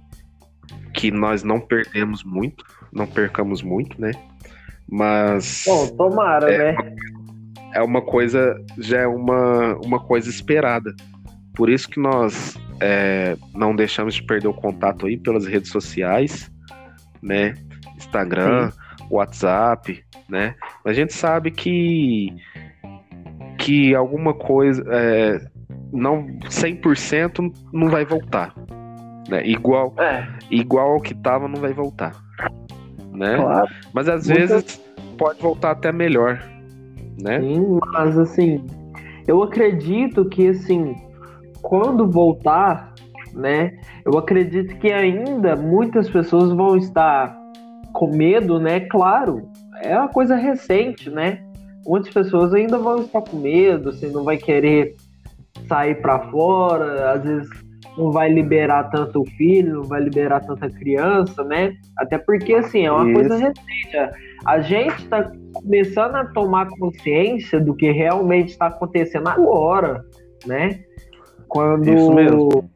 que nós não perdemos muito, não percamos muito, né? Mas.
Bom, tomara,
é
né?
É uma coisa, já é uma, uma coisa esperada. Por isso que nós é, não deixamos de perder o contato aí pelas redes sociais, né? Instagram, Sim. WhatsApp, né? A gente sabe que que alguma coisa é, não 100% não vai voltar, né? Igual, é. igual ao que tava, não vai voltar. Né? Claro. Mas às Muita... vezes pode voltar até melhor. Né?
Sim, mas assim, eu acredito que assim, quando voltar, né? Eu acredito que ainda muitas pessoas vão estar com medo, né? Claro, é uma coisa recente, né? Muitas pessoas ainda vão estar com medo, assim, não vai querer sair para fora, às vezes não vai liberar tanto o filho, não vai liberar tanta criança, né? Até porque, assim, é uma Isso. coisa recente. A gente está começando a tomar consciência do que realmente está acontecendo agora, né? Quando, Isso mesmo.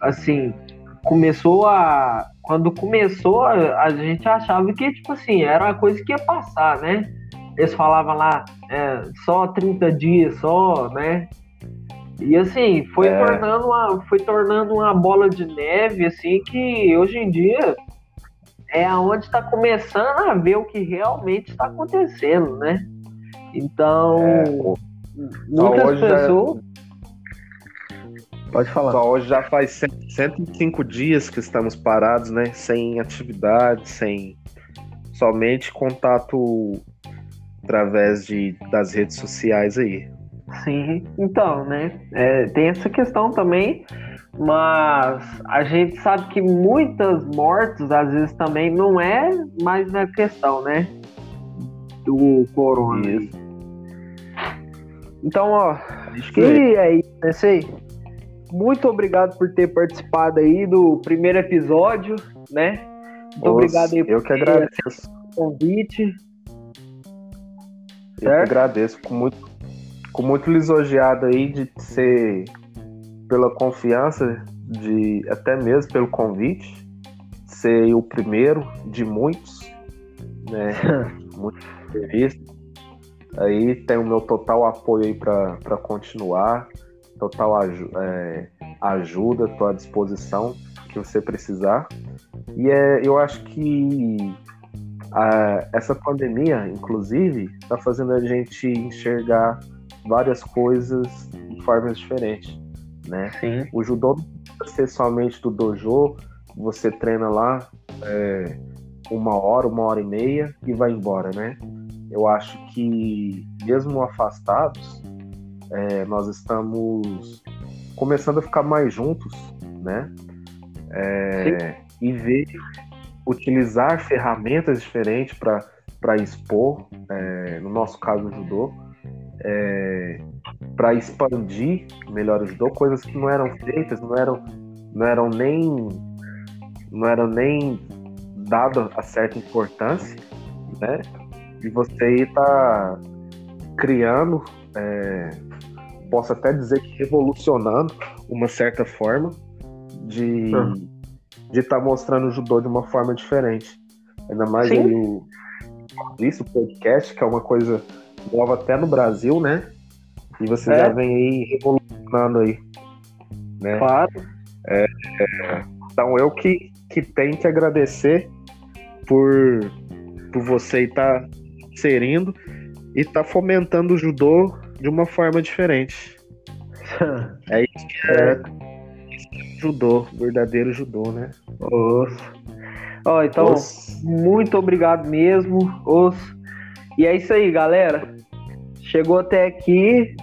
assim, começou a... Quando começou, a, a gente achava que, tipo assim, era uma coisa que ia passar, né? Eles falavam lá, é, só 30 dias, só, né? E assim, foi é. tornando uma, foi tornando uma bola de neve assim que hoje em dia é aonde está começando a ver o que realmente está acontecendo, né? Então, é, muitas pessoas já...
Pode falar. Só hoje já faz 105 dias que estamos parados, né? Sem atividade, sem somente contato através de, das redes sociais aí.
Sim, então, né? É, tem essa questão também, mas a gente sabe que muitas mortes, às vezes, também não é mais na questão, né? Do corona. Isso. Então, ó, acho que é isso, né? Sei. Muito obrigado por ter participado aí do primeiro episódio, né? Muito obrigado aí
por eu que agradeço.
o convite.
Eu certo? que agradeço com muito Fico muito lisonjeado aí de ser pela confiança, de até mesmo pelo convite, ser o primeiro de muitos, né? (laughs) Muitas entrevistas. Aí tem o meu total apoio aí para continuar, total é, ajuda, estou à disposição que você precisar. E é, eu acho que a, essa pandemia, inclusive, está fazendo a gente enxergar várias coisas de formas diferentes, né? Sim. O judô não precisa ser somente do dojo, você treina lá é, uma hora, uma hora e meia e vai embora, né? Eu acho que mesmo afastados, é, nós estamos começando a ficar mais juntos, né? É, e ver utilizar ferramentas diferentes para expor, é, no nosso caso o judô, é, para expandir melhor o judô, coisas que não eram feitas, não eram, não eram nem não eram nem dado a certa importância, né? E você está criando, é, posso até dizer que revolucionando uma certa forma de uhum. de estar tá mostrando o judô de uma forma diferente. Ainda mais aí o isso, podcast, que é uma coisa nova até no Brasil, né? E você é. já vem aí revolucionando aí. Né?
Claro.
É, é, então eu que, que tenho que agradecer por, por você estar tá inserindo e estar tá fomentando o judô de uma forma diferente. (laughs) é isso que é, é judô, verdadeiro judô, né?
Nossa. Ó, então, muito obrigado mesmo, Os. E é isso aí, galera. Chegou até aqui,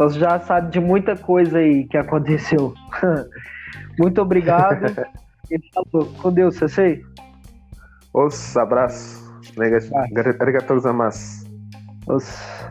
então você já sabe de muita coisa aí que aconteceu. (laughs) muito obrigado. (laughs) e falou. Com Deus, Sensei.
Os, abraço. Arigatou gozaimasu.
Os.